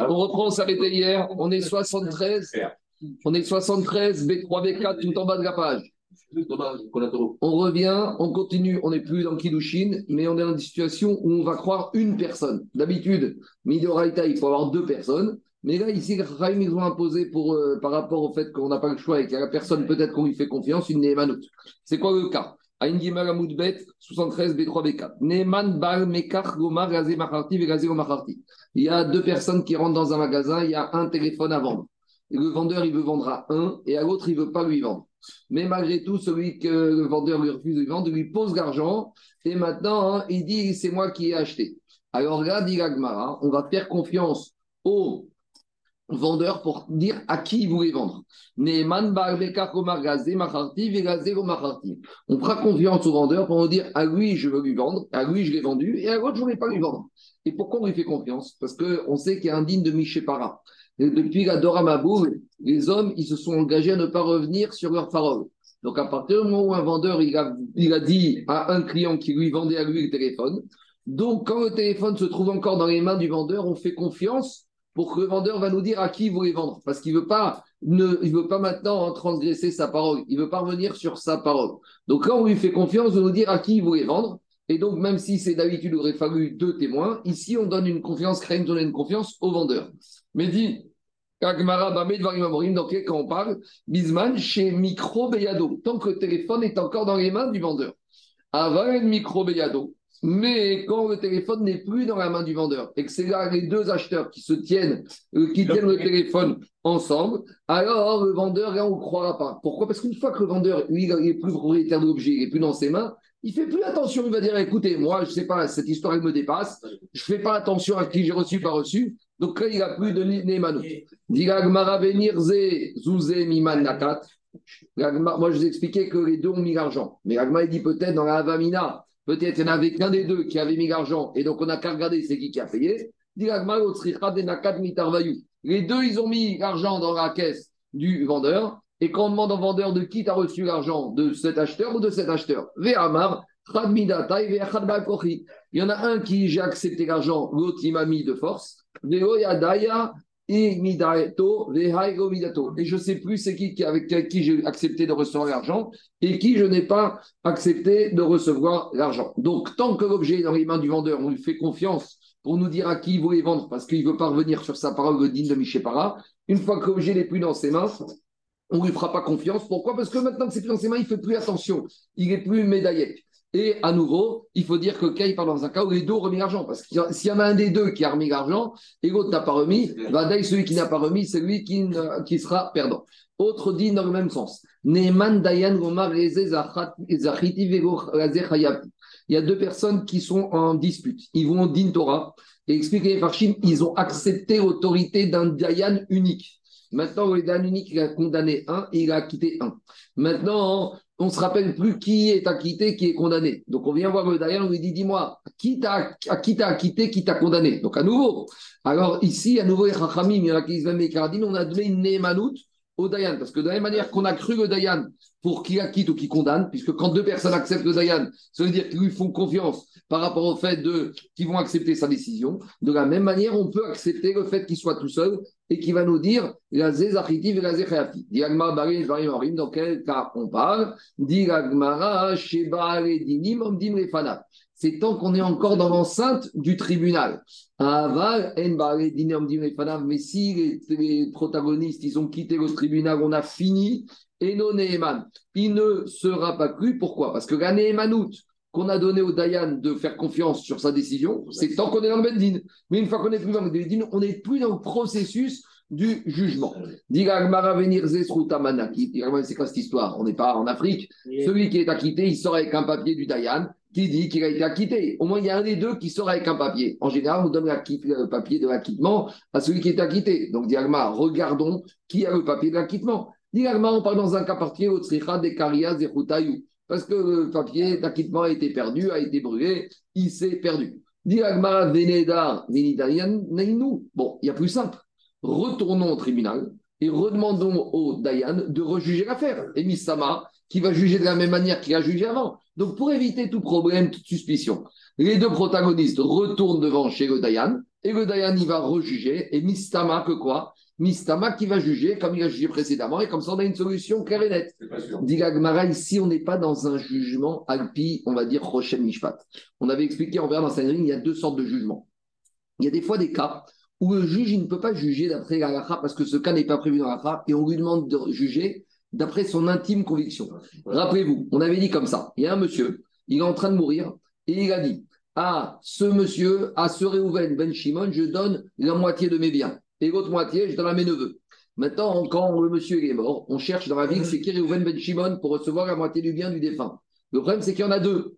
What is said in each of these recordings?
On reprend, on s'arrêtait hier, on est 73, on est 73, B3, B4, tout en bas de la page. On revient, on continue, on n'est plus dans Kidushin, mais on est dans une situation où on va croire une personne. D'habitude, Midoraita, il faut avoir deux personnes. Mais là, ici, Rahim, ils ont imposé pour, euh, par rapport au fait qu'on n'a pas le choix et qu'il y a personne peut-être qu'on lui fait confiance, une. C'est quoi le cas? Aïn Gimel Amoudbet, 73 B3 B4. Neman Bal Mekar. Il y a deux personnes qui rentrent dans un magasin, il y a un téléphone à vendre. le vendeur, il veut vendre à un et à l'autre, il ne veut pas lui vendre. Mais malgré tout, celui que le vendeur lui refuse de vendre, lui pose l'argent et maintenant, hein, il dit c'est moi qui ai acheté. Alors là, dit on va faire confiance au vendeur pour dire à qui il voulait vendre. On fera confiance au vendeur pour nous dire à lui je veux lui vendre, à lui je l'ai vendu et à l'autre je ne voulais pas lui vendre. Et pourquoi on lui fait confiance? Parce qu'on sait qu'il y a un digne de Michépara. Depuis la Dora les hommes ils se sont engagés à ne pas revenir sur leurs paroles. Donc à partir du moment où un vendeur il a, il a dit à un client qui lui vendait à lui le téléphone, donc quand le téléphone se trouve encore dans les mains du vendeur, on fait confiance pour que le vendeur va nous dire à qui il voulait vendre. Parce qu'il ne veut pas, ne, veut pas maintenant transgresser sa parole. Il veut pas revenir sur sa parole. Donc là, on lui fait confiance de nous dire à qui il voulait vendre. Et donc, même si c'est d'habitude, il aurait fallu deux témoins, ici, on donne une confiance, Crème donne une confiance au vendeur. Mais dit, donc, quand on parle, Bisman chez Micro Beyado, tant que le téléphone est encore dans les mains du vendeur. Avant Micro Beyado, mais quand le téléphone n'est plus dans la main du vendeur et que c'est là les deux acheteurs qui se tiennent, euh, qui tiennent le téléphone ensemble, alors le vendeur, là, on ne croira pas. Pourquoi? Parce qu'une fois que le vendeur, lui, il n'est plus propriétaire de l'objet, il n'est plus dans ses mains, il fait plus attention. Il va dire écoutez, moi, je ne sais pas, cette histoire, elle me dépasse. Je ne fais pas attention à qui j'ai reçu, pas reçu. Donc là, il n'a plus de Neymanot. Moi, je vous ai expliqué que les deux ont mis l'argent. Mais Agma, il dit peut-être dans la Avamina, Peut-être il n'y en avait qu'un des deux qui avait mis l'argent et donc on n'a qu'à regarder c'est qui qui a payé. Les deux, ils ont mis l'argent dans la caisse du vendeur et quand on demande au vendeur de qui tu as reçu l'argent, de cet acheteur ou de cet acheteur, il y en a un qui j'ai accepté l'argent, l'autre il m'a mis de force. Et je ne sais plus c'est qui avec qui j'ai accepté de recevoir l'argent et qui je n'ai pas accepté de recevoir l'argent. Donc, tant que l'objet est dans les mains du vendeur, on lui fait confiance pour nous dire à qui il voulait vendre parce qu'il veut pas revenir sur sa parole, le digne de Michépara. Une fois que l'objet n'est plus dans ses mains, on ne lui fera pas confiance. Pourquoi? Parce que maintenant que c'est plus dans ses mains, il ne fait plus attention. Il n'est plus médaillé. Et à nouveau, il faut dire que Kay parle dans un cas où les deux ont remis l'argent. Parce que s'il y en a un des deux qui a remis l'argent et l'autre n'a pas remis, va celui qui n'a pas remis, c'est lui qui, qui, sera perdant. Autre dit dans le même sens. Il y a deux personnes qui sont en dispute. Ils vont au Din Torah et expliquer les Farshim, ils ont accepté l'autorité d'un Dayan unique. Maintenant, le Dayan unique, il a condamné un et il a acquitté un. Maintenant, on ne se rappelle plus qui est acquitté, qui est condamné. Donc on vient voir le Dayan, on lui dit dis-moi, qui t'a acquitté, qui t'a condamné? Donc à nouveau, alors ici, à nouveau, il y en a qui disent on a donné une Nehmanout au Dayan. Parce que de la même manière qu'on a cru le Dayan pour qu'il acquitte ou qu'il condamne, puisque quand deux personnes acceptent le Dayan, ça veut dire qu'ils lui font confiance par rapport au fait qu'ils vont accepter sa décision. De la même manière, on peut accepter le fait qu'il soit tout seul et qu'il va nous dire la zézachiti et la zéchéati. Diagma barim varim dans quel cas on parle sheba dinim omdim refana. C'est tant qu'on est encore dans l'enceinte du tribunal. Aval en dinim omdim refana. Mais si les, protagonistes ils ont quitté le tribunal, on a fini. Et non il ne sera pas cru. Pourquoi? Parce que la Nehemanout, qu'on a donné au Dayan de faire confiance sur sa décision, c'est tant qu'on est dans le Bendin. Mais une fois qu'on est plus dans le Bendin, on n'est plus dans le processus du jugement. C'est quoi cette histoire? On n'est pas en Afrique. Celui qui est acquitté, il sort avec un papier du Dayan qui dit qu'il a été acquitté. Au moins, il y a un des deux qui sort avec un papier. En général, on donne le papier de l'acquittement à celui qui est acquitté. Donc, Diagma, regardons qui a le papier de l'acquittement. Diagma, on parle dans un cas particulier au Tzricha des Karias des Routayou parce que le papier d'acquittement a été perdu, a été brûlé, il s'est perdu. Bon, il y a plus simple. Retournons au tribunal et redemandons au Dayan de rejuger l'affaire. Et Mistama, qui va juger de la même manière qu'il a jugé avant. Donc, pour éviter tout problème, toute suspicion, les deux protagonistes retournent devant chez le Dayan, et le Dayan, il va rejuger, et Mistama, que quoi? Mistama qui va juger comme il a jugé précédemment, et comme ça, on a une solution claire et nette. Dit ici, on n'est pas dans un jugement alpi, on va dire Rochem Mishpat. On avait expliqué en verre dans Saint il y a deux sortes de jugements. Il y a des fois des cas où le juge il ne peut pas juger d'après la parce que ce cas n'est pas prévu dans la et on lui demande de juger d'après son intime conviction. Rappelez-vous, on avait dit comme ça il y a un monsieur, il est en train de mourir, et il a dit à ce monsieur, à ce Réhouven Ben Shimon, je donne la moitié de mes biens, et l'autre moitié, je donne à mes neveux. Maintenant, quand le monsieur est mort, on cherche dans la ville, c'est qui Réhouven Ben Shimon pour recevoir la moitié du bien du défunt. Le problème, c'est qu'il y en a deux.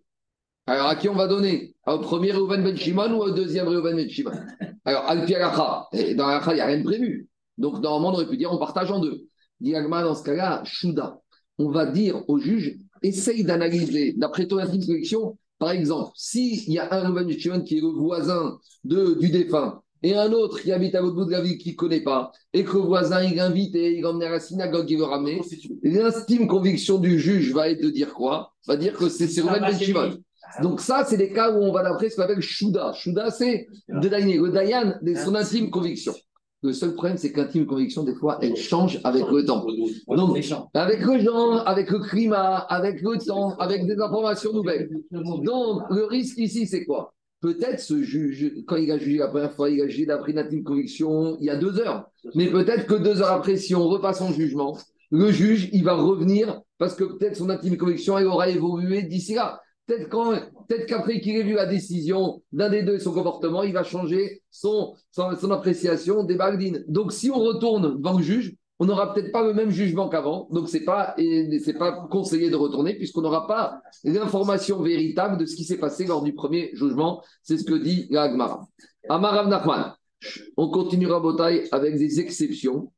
Alors, à qui on va donner? Au premier Réhouven Ben Shimon ou au deuxième Réhouven Ben Shimon? Alors, al dans l'Akha, il n'y a rien de prévu. Donc, normalement, on aurait pu dire on partage en deux. Diagma, dans ce cas-là, Chouda. On va dire au juge essaye d'analyser, d'après ton intime collection, par exemple, s'il y a un Réhouven Ben Shimon qui est le voisin du défunt, et un autre qui habite à l'autre bout de la ville qui ne connaît pas, et que le voisin il invite et il emmène à la synagogue, il veut ramener, l'intime conviction du juge va être de dire quoi? Va dire que c'est Réhouven Ben Shimon. Donc ça, c'est des cas où on va d'après ce qu'on appelle Shuda. Shuda, c'est de le Dayan, de son intime conviction. Le seul problème, c'est qu'intime conviction, des fois, elle change. avec le temps. Donc, avec le genre, avec le climat, avec le temps, avec des informations nouvelles. Donc, le risque ici, c'est quoi? Peut-être ce juge, quand il a jugé la première fois, il a jugé d'après une intime conviction il y a deux heures. Mais peut-être que deux heures après, si on repasse en jugement, le juge, il va revenir parce que peut-être son intime conviction, elle aura évolué d'ici là. Peut-être qu'après qu'il ait vu la décision d'un des deux et son comportement, il va changer son, son, appréciation des bagdines. Donc, si on retourne devant le juge, on n'aura peut-être pas le même jugement qu'avant. Donc, ce n'est pas, pas conseillé de retourner puisqu'on n'aura pas l'information véritable de ce qui s'est passé lors du premier jugement. C'est ce que dit la Agmara. Amarav Nachman. On continuera bataille avec des exceptions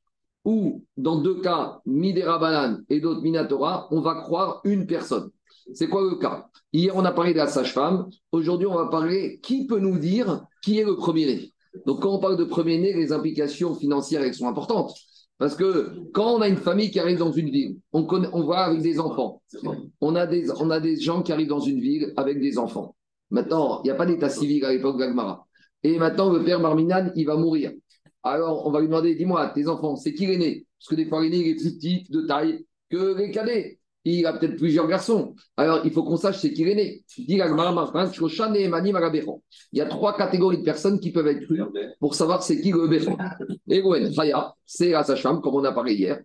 où, dans deux cas, Midera et d'autres Minatora, on va croire une personne. C'est quoi le cas? Hier, on a parlé de la sage-femme. Aujourd'hui, on va parler qui peut nous dire qui est le premier-né? Donc, quand on parle de premier-né, les implications financières elles sont importantes. Parce que quand on a une famille qui arrive dans une ville, on, connaît, on voit avec des enfants. On a des, on a des gens qui arrivent dans une ville avec des enfants. Maintenant, il n'y a pas d'état civil à l'époque d'Agmara. Et maintenant, le père Marminan, il va mourir. Alors, on va lui demander, dis-moi, tes enfants, c'est qui l'aîné? Parce que des fois, l'aîné, il est plus petit de taille que les cadets il a peut-être plusieurs garçons. Alors, il faut qu'on sache c'est qui est né. Il y a trois catégories de personnes qui peuvent être crues pour savoir c'est qui le béron. Egoen, Chaya, c'est la sage-femme, comme on a parlé hier.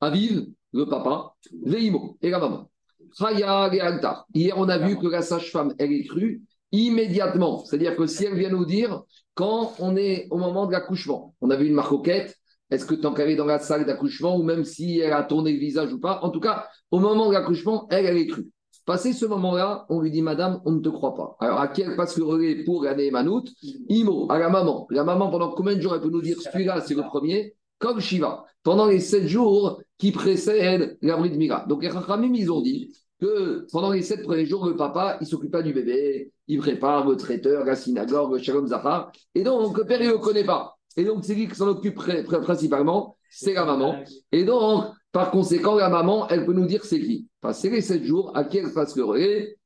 Aviv, le papa. Veimo, et la maman. Chaya, et Altar. Hier, on a vu que la sage-femme, elle est crue immédiatement. C'est-à-dire que si elle vient nous dire quand on est au moment de l'accouchement, on a vu une marcoquette, est-ce que tant qu'elle est dans la salle d'accouchement ou même si elle a tourné le visage ou pas, en tout cas, au moment de l'accouchement, elle, elle est crue. Passé ce moment-là, on lui dit Madame, on ne te croit pas. Alors, à qui elle passe le relais pour l'année Manout Imo, à la maman. La maman, pendant combien de jours elle peut nous dire celui-là, c'est le premier? Comme Shiva. Pendant les sept jours qui précèdent l'abri de Mira. Donc, les Rachamim, ils ont dit que pendant les sept premiers jours, le papa, il s'occupe pas du bébé, il prépare le traiteur, la synagogue, le shalom zahar. Et donc, le père, il ne le connaît pas. Et donc, c'est qui qui s'en occupe principalement C'est la maman. Et donc, par conséquent, la maman, elle peut nous dire c'est qui. Passer les sept jours, à qui elle passe le relais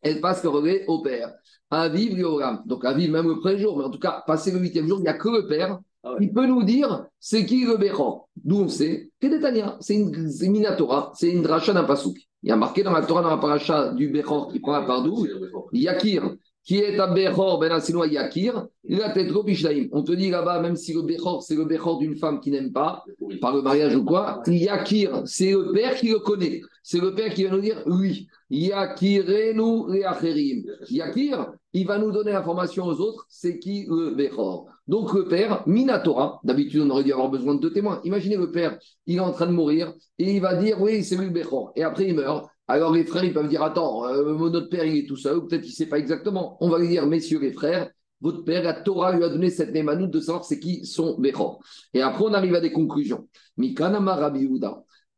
Elle passe le relais au père. À vivre et au Donc, à vivre même le premier jour. Mais en tout cas, passer le huitième jour, il n'y a que le père. Ah il peut nous dire c'est qui le Béran. D'où on sait que c'est une, une Minatora, c'est une dracha d'un pasouk. Il y a marqué dans la Torah, dans la paracha du Béran qui prend la part d'où? Yakir qui est un Bechor ben Yakir, il a tête On te dit là-bas, même si le Bechor, c'est le Bechor d'une femme qui n'aime pas, par le mariage ou quoi, Yakir, c'est le père qui le connaît. C'est le père qui va nous dire oui. Yakirenu Reacherim. Yakir, il va nous donner l'information aux autres, c'est qui le Bechor. Donc le père, Minatora, d'habitude on aurait dû avoir besoin de deux témoins. Imaginez le père, il est en train de mourir et il va dire oui, c'est lui le Bechor. Et après il meurt. Alors les frères, ils peuvent dire, attends, euh, notre père, il est tout seul, ou peut-être qu'il ne sait pas exactement. On va lui dire, messieurs les frères, votre père, la Torah lui a donné cette némanoute de savoir c'est qui son Bechor. Et après, on arrive à des conclusions. Mikanama Rabbi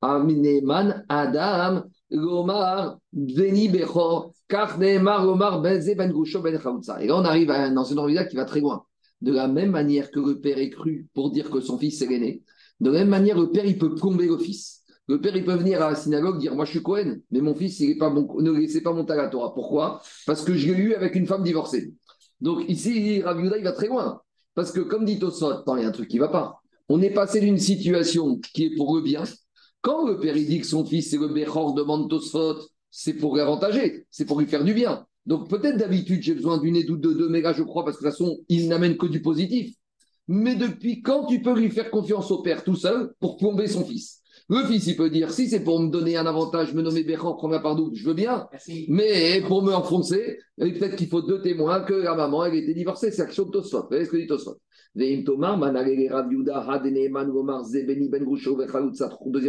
Amineman Adam, Lomar, Beni Bechor, Karnemar, Lomar, Benze, Ben Ben Et là, on arrive à un enseignement qui va très loin. De la même manière que le père est cru pour dire que son fils est l'aîné, De la même manière, le père, il peut plomber le fils. Le père, peut venir à la synagogue dire Moi, je suis Cohen, mais mon fils, il est pas bon, ne laissez pas monter à Torah. Pourquoi? Parce que je l'ai eu avec une femme divorcée. Donc, ici, Rav Yehuda, il va très loin. Parce que, comme dit Tosot, il y a un truc qui va pas. On est passé d'une situation qui est pour le bien. Quand le père dit que son fils, c'est le Bechor, demande Tosot, c'est pour l'avantager, c'est pour lui faire du bien. Donc, peut-être d'habitude, j'ai besoin d'une aide ou de deux, mais là, je crois, parce que de toute façon, il n'amène que du positif. Mais depuis quand tu peux lui faire confiance au père tout seul pour plomber son fils? Le fils, il peut dire si c'est pour me donner un avantage, me nommer Béran, prendre la part je veux bien. Mais pour me enfoncer, peut-être qu'il faut deux témoins que la maman, elle était divorcée. C'est action de Tosfot. Vous voyez ce que dit Tosfot? Deuxième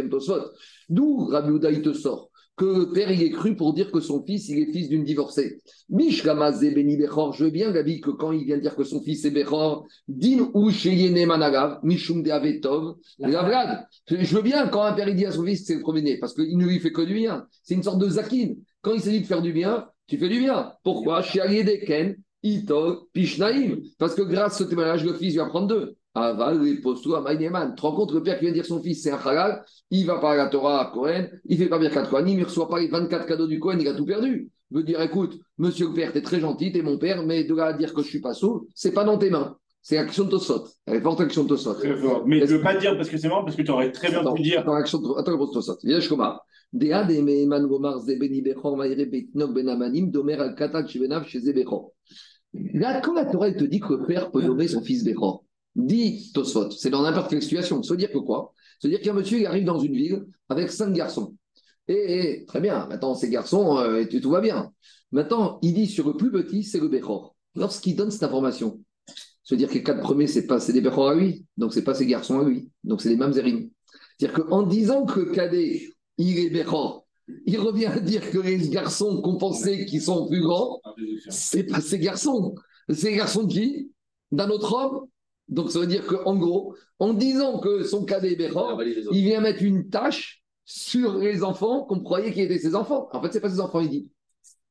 Tosfot. D'où Rav il te sort? Que le père il est cru pour dire que son fils il est fils d'une divorcée. Beni Bechor, je veux bien Gabi que quand il vient dire que son fils est Bechor, din ou Managav, Mishum de Avetov, Je veux bien quand un père il dit à son fils c'est le premier-né, parce qu'il ne lui fait que du bien. C'est une sorte de zakin. Quand il s'agit de faire du bien, tu fais du bien. Pourquoi? Ken, Itol, Pishnaim. Parce que grâce à ce témoignage, le fils va prendre deux. Aval, les postos à Maïneman. Tu te rends compte, le père qui vient dire son fils, c'est un halal, il va pas à la Torah à Cohen, il fait pas bien quatre Kohanim, il ne reçoit pas les 24 cadeaux du Cohen, il a tout perdu. Il veut dire, écoute, monsieur le père, tu es très gentil, tu es mon père, mais de là à dire que je suis pas sot, c'est pas dans tes mains. C'est action de Tosot. Elle est forte action de Tosot. Très fort. Mais je ne veux pas dire parce que c'est marrant, parce que tu aurais très bien pu dire. Attends, action de Tosot. Viens, je commence. Dea de Meheman Gomar Zebeni Bechor Maïre Betnok Ben Domer Al Katak Shibenav chez Zebechor. Là, quand la Torah te dit que le père peut nommer son fils Bechor, dit Tosfot, c'est dans n'importe quelle situation. Se dire que quoi? Se dire qu'un monsieur arrive dans une ville avec cinq garçons. Et, très bien, maintenant ces garçons, euh, tout va bien. Maintenant, il dit sur le plus petit, c'est le Bechor. Lorsqu'il donne cette information, se dire que les quatre premiers, c'est pas des Bechor à lui, donc c'est pas ses garçons à lui, donc c'est les Mamzerim. C'est-à-dire qu'en disant que cadet, il est Bechor, il revient à dire que les garçons qu'on pensait qui sont plus grands, c'est pas ces garçons. C'est les garçons de qui D'un autre homme Donc ça veut dire qu'en gros, en disant que son cadet est Béchor, il vient mettre une tâche sur les enfants qu'on croyait qu'ils étaient ses enfants. En fait, c'est pas ses enfants, il dit.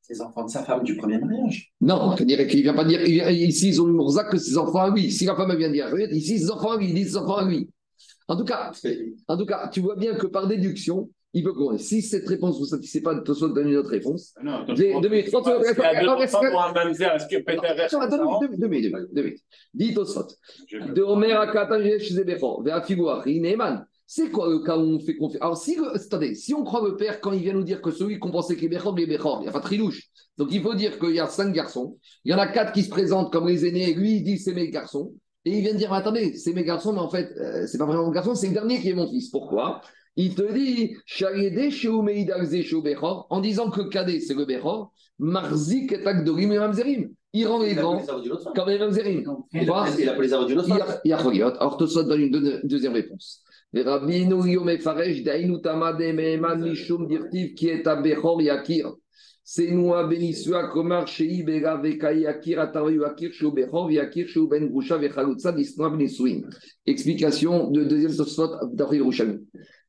Ses enfants de sa femme du premier mariage. Non, il dirait qu'il vient pas dire. ici, ils ont une mourzac que ses enfants à lui. Si la femme vient dire, ici, ses enfants à lui, il dit ses enfants à lui. En tout cas, en tout cas, tu vois bien que par déduction, il peut courir. Si cette réponse ne vous satisfait pas, Tosot donne une autre réponse. Ah non, deux minutes. Attends, deux minutes. Deux minutes. Dis Tosot. De Omer Akatan Zebechor, Veafiguar, Ineman. C'est quoi le cas où on fait confiance Alors, si, attendez, si on croit le père quand il vient nous dire que celui qu'on pensait qu'il est Bechor, il est Bechor, il n'y a pas de trilouche. Donc, il faut dire qu'il y a cinq garçons. Il y en a quatre qui se présentent comme les aînés. Lui, il dit c'est mes garçons. Et il vient de dire, attendez, c'est mes garçons, mais en fait, euh, c'est pas vraiment mon garçon, c'est le dernier qui est mon fils. Pourquoi? Il te dit, en disant que Kadé, c'est le Bechor, Marzik et Agdorim et Mamzerim. Il rend les grands comme les Mamzerim. Il a pour les arrows d'une autre Il y a Alors, Tosot donne une deuxième réponse. Rabbinu Yom Faresh, Dainu Tamade Meheman Mishum Dirtiv, qui est à Bechor Yakir. C'est nous à Benisua Komar Shei Bega Vekai Akir Atavi Akir Shou Bechor Yakir Shou Ben Grusha Vechalutza Disnoa Benisuim. Explication de deuxième Tosot d'Ari Rouchami.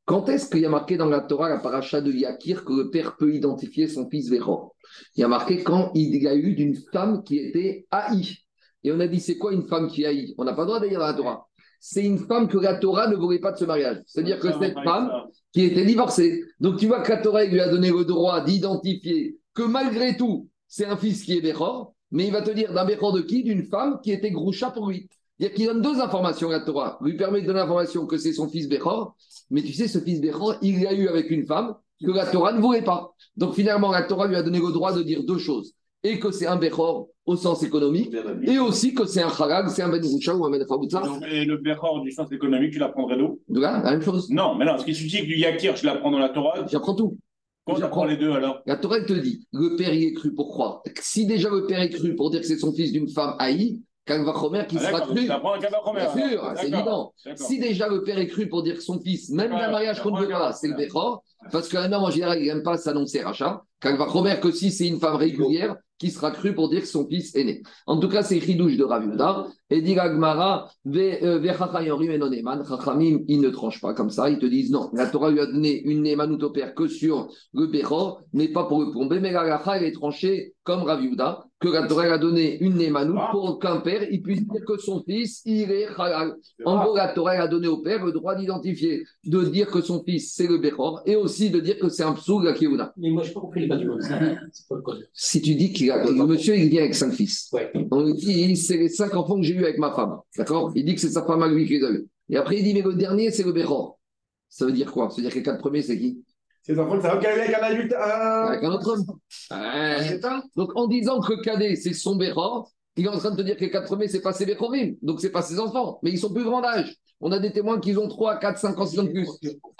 Quand est-ce qu'il y a marqué dans la Torah, la paracha de Yakir, que le père peut identifier son fils Véro? Il y a marqué quand il y a eu d'une femme qui était haïe. Et on a dit, c'est quoi une femme qui haïe On n'a pas le droit d'ailleurs dans la Torah. C'est une femme que la Torah ne voulait pas de ce mariage. C'est-à-dire que cette femme qui était divorcée. Donc tu vois que la Torah lui a donné le droit d'identifier que malgré tout, c'est un fils qui est Béchor, mais il va te dire d'un Béchor de qui? D'une femme qui était Groucha pour lui. Il qu'il donne deux informations à la Torah. Il lui permet de donner l'information que c'est son fils Béchor, mais tu sais, ce fils Béchor, il l'a eu avec une femme que la Torah ne voulait pas. Donc finalement, la Torah lui a donné le droit de dire deux choses. Et que c'est un Béchor au sens économique, et aussi que c'est un Harag, c'est un Ben ou un Ben Et le Béchor du sens économique, tu l'apprendrais d'où? De là, la même chose. Non, mais non, ce qui suffit que du Yakir, je l'apprends dans la Torah. J'apprends tout. Quand j'apprends les deux alors? La Torah te dit, le père y est cru pour croire. Si déjà le père est cru pour dire que c'est son fils d'une femme haïe, Kalvachomer qui ah, sera cru. Bien sûr, c'est évident. Si déjà le père est cru pour dire que son fils, même d'un mariage qu'on ne veut pas, c'est le Bechor, parce qu'un homme en général, il n'aime pas s'annoncer rachat. Kalvachomer que si c'est une femme régulière, qui sera cru pour dire que son fils est né. En tout cas, c'est Ridouche de Raviuda. Et dit Gmara, euh, Chachamim, ils ne tranchent pas comme ça. Ils te disent non, la Torah lui a donné une Nemanut au père que sur le Bechor, mais pas pour le plomber. Mais la elle est tranchée comme Raviuda que la Torah a donné une Némanout pour qu'un père il puisse dire que son fils, il est halal. En gros, la Torah a donné au père le droit d'identifier, de dire que son fils, c'est le Bechor, et aussi de dire que c'est un psou, la Kiyuna. Mais moi, je n'ai pas compris les bases du monde. C'est pas le code. Si tu dis qu'il a, le monsieur, il vient avec cinq fils. Ouais. On lui dit, c'est les cinq enfants que j'ai eus avec ma femme. D'accord? Il dit que c'est sa femme à lui qui les a eus. Et après, il dit, mais le dernier, c'est le Bechor. Ça veut dire quoi? Ça veut dire que les quatre premiers, c'est qui? Ces enfants, ça va qu'elle avec un adulte. euh, Avec un autre homme. Ouais. C'est ça Donc, en disant que cadet, c'est son Bechor, il est en train de te dire que les quatre premiers, c'est pas ses Bechorim. Donc, c'est pas ses enfants. Mais ils sont plus grands d'âge. On a des témoins qui ont 3, 4, 5 ans, 6 ans de plus.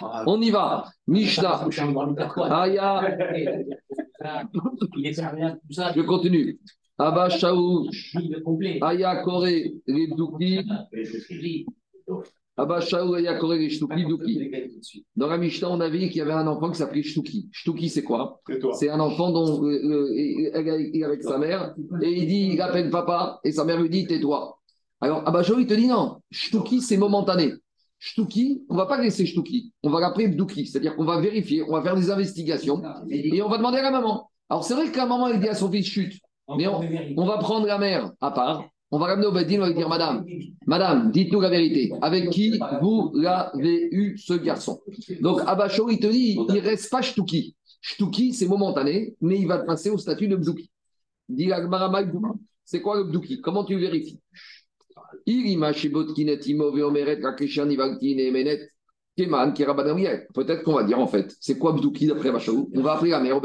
On y va. Mishnah. Aya. Je continue. Abba Shaou. Aya Koré. Les Dans la Mishnah, on a vu qu'il y avait un enfant qui s'appelait Shtuki. Shtuki, c'est quoi? C'est un enfant dont euh, euh, il est avec sa mère et il dit, il appelle papa et sa mère lui dit, tais-toi. Alors, Abba Shaou, il te dit non, Shtuki, c'est momentané. Shtuki, on ne va pas laisser Shtuki, on va l'appeler Bdouki, c'est-à-dire qu'on va vérifier, on va faire des investigations et on va demander à la maman. Alors, c'est vrai que la maman, elle dit à son fils, chute, mais on, on va prendre la mère à part, on va ramener au Bedin, on va lui dire, madame, Madame, dites-nous la vérité. Avec qui vous l'avez eu, ce garçon? Donc, Abacho, il te dit, il ne reste pas Shtuki. Shtuki, c'est momentané, mais il va passer au statut de Bdouki. Dit. C'est quoi le Bdouki Comment tu le vérifies. Peut-être qu'on va dire en fait, c'est quoi Bdouki d'après Abacho On va appeler la mère au.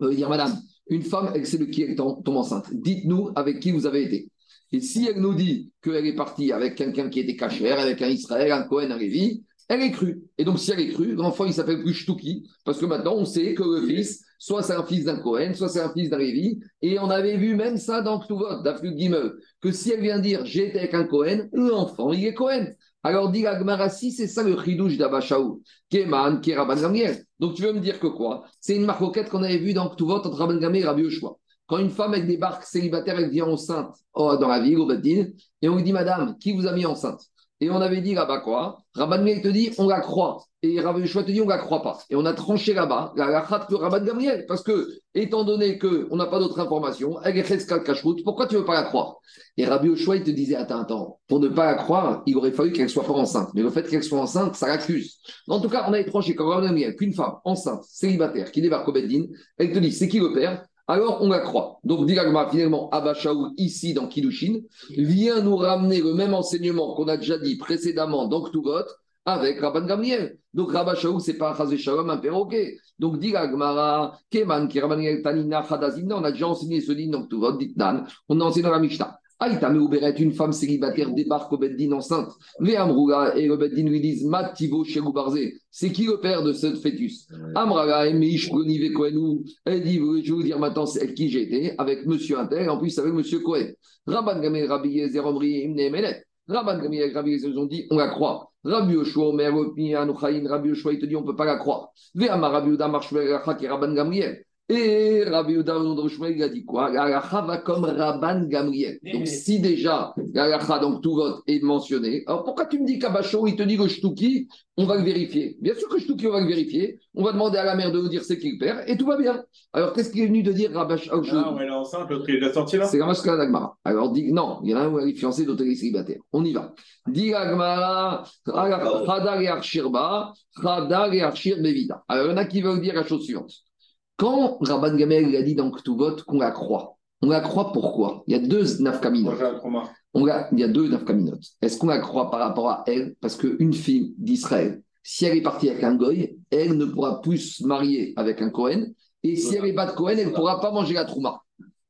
On va dire, Madame, une femme, elle sait de qui elle tombe enceinte. Dites-nous avec qui vous avez été. Et si elle nous dit qu'elle est partie avec quelqu'un qui était cachère, avec un Israël, un Cohen, un Lévi, elle est crue. Et donc, si elle est crue, l'enfant, il s'appelle plus Shtuki, parce que maintenant, on sait que le fils, soit c'est un fils d'un Cohen, soit c'est un fils d'un Lévi. Et on avait vu même ça dans Ktuvot, d'Afluk Gimel, que si elle vient dire j'ai été avec un Cohen, l'enfant, il est Cohen. Alors, dit la si c'est ça le chidouche d'Abashaou, Keman, qui est Rabban Gamriel. Donc, tu veux me dire que quoi? C'est une marcoquette qu'on avait vue dans Ktuvot entre Rabban Gamriel et Rabbi Yoshua. Quand une femme avec des barques célibataires, elle vient enceinte oh, dans la ville, au Badin, et on lui dit, Madame, qui vous a mis enceinte? Et on avait dit là-bas quoi? Rabban Gamriel te dit, on la croit. Et Rabbi Yoshua te dit, on la croit pas. Et on a tranché là-bas, la rachat que Rabban Gamriel. Parce que, étant donné qu'on n'a pas d'autres informations, elle est kashrut, pourquoi tu ne veux pas la croire? Et Rabbi Yoshua, il te disait, attends, attends, pour ne pas la croire, il aurait fallu qu'elle soit pas enceinte. Mais le fait qu'elle soit enceinte, ça l'accuse. En tout cas, on a tranché comme Rabban Gamriel qu'une femme enceinte, célibataire, qui débarque au Beddin, elle te dit, c'est qui le père? Alors on la croit. Donc, Dilagma, finalement, Abba Shaou, ici dans Kiddushin, vient nous ramener le même enseignement qu'on a déjà dit précédemment dans Ktuvot avec Rabban Gamriel. Donc, Rabba Shaou, c'est pas Chazé Shalom, un perroquet. Donc, Dilagmara, Keman, qui Rabban Tanina, Chadazimna, on a déjà enseigné ce livre dans Ktuvot, Ditnan, on a enseigné dans la Mishnah. Aïta Meuberet, une femme célibataire débarque au Beddin enceinte. Amrouga et le Beddin lui disent Mativo Barzé. C'est qui le père de ce fœtus? Amraga et Meish Gonive Kohenou. Elle dit Je vais vous dire maintenant c'est qui été, avec monsieur Intel, en plus avec monsieur Cohen. Rabban Gamel Rabbi Yezer Omri Imne Melet. Rabban Gamel Rabbi Yezer ils ont dit On la croit. Rabbi Yoshua Omer Rabbi Yoshua il te dit On ne peut pas la croire. Ve'amar Rabbi Uda Marshvel Rachak et Rabban Gamriel. Et Rabbi Yehuda il a dit quoi? La halacha va comme Rabban Gamriel. Donc, si déjà la halacha, donc tout vote est mentionné, alors pourquoi tu me dis qu'Abacho, il te dit que Shtuki, on va le vérifier? Bien sûr que Shtuki, on va le vérifier. On va demander à la mère de nous dire c'est qui le père, et tout va bien. Alors, qu'est-ce qu'il est venu de dire Rabacho Ah, ouais, elle est enceinte, l'autre, il est sorti là? C'est la masque d'Agmara. Alors, dit, non, il y en a un où elle est fiancée, d'autres elle est célibataire. On y va. Dit Agmara, Chadar et Arshirba, Chadar et Arshir Bevida. Alors, il y en a qui veulent dire la chose suivante. Quand Rabban Gamel a dit dans Ktuvot qu'on la croit, on la croit pourquoi? Il y a deux nafkaminot. Moi, j'ai un trauma. On la- il y a deux nafkaminot. Est-ce qu'on la croit par rapport à elle? Parce qu'une fille d'Israël, si elle est partie avec un goy, elle ne pourra plus se marier avec un Cohen. Et si elle n'est pas de Cohen, elle ne pourra pas manger la trouma.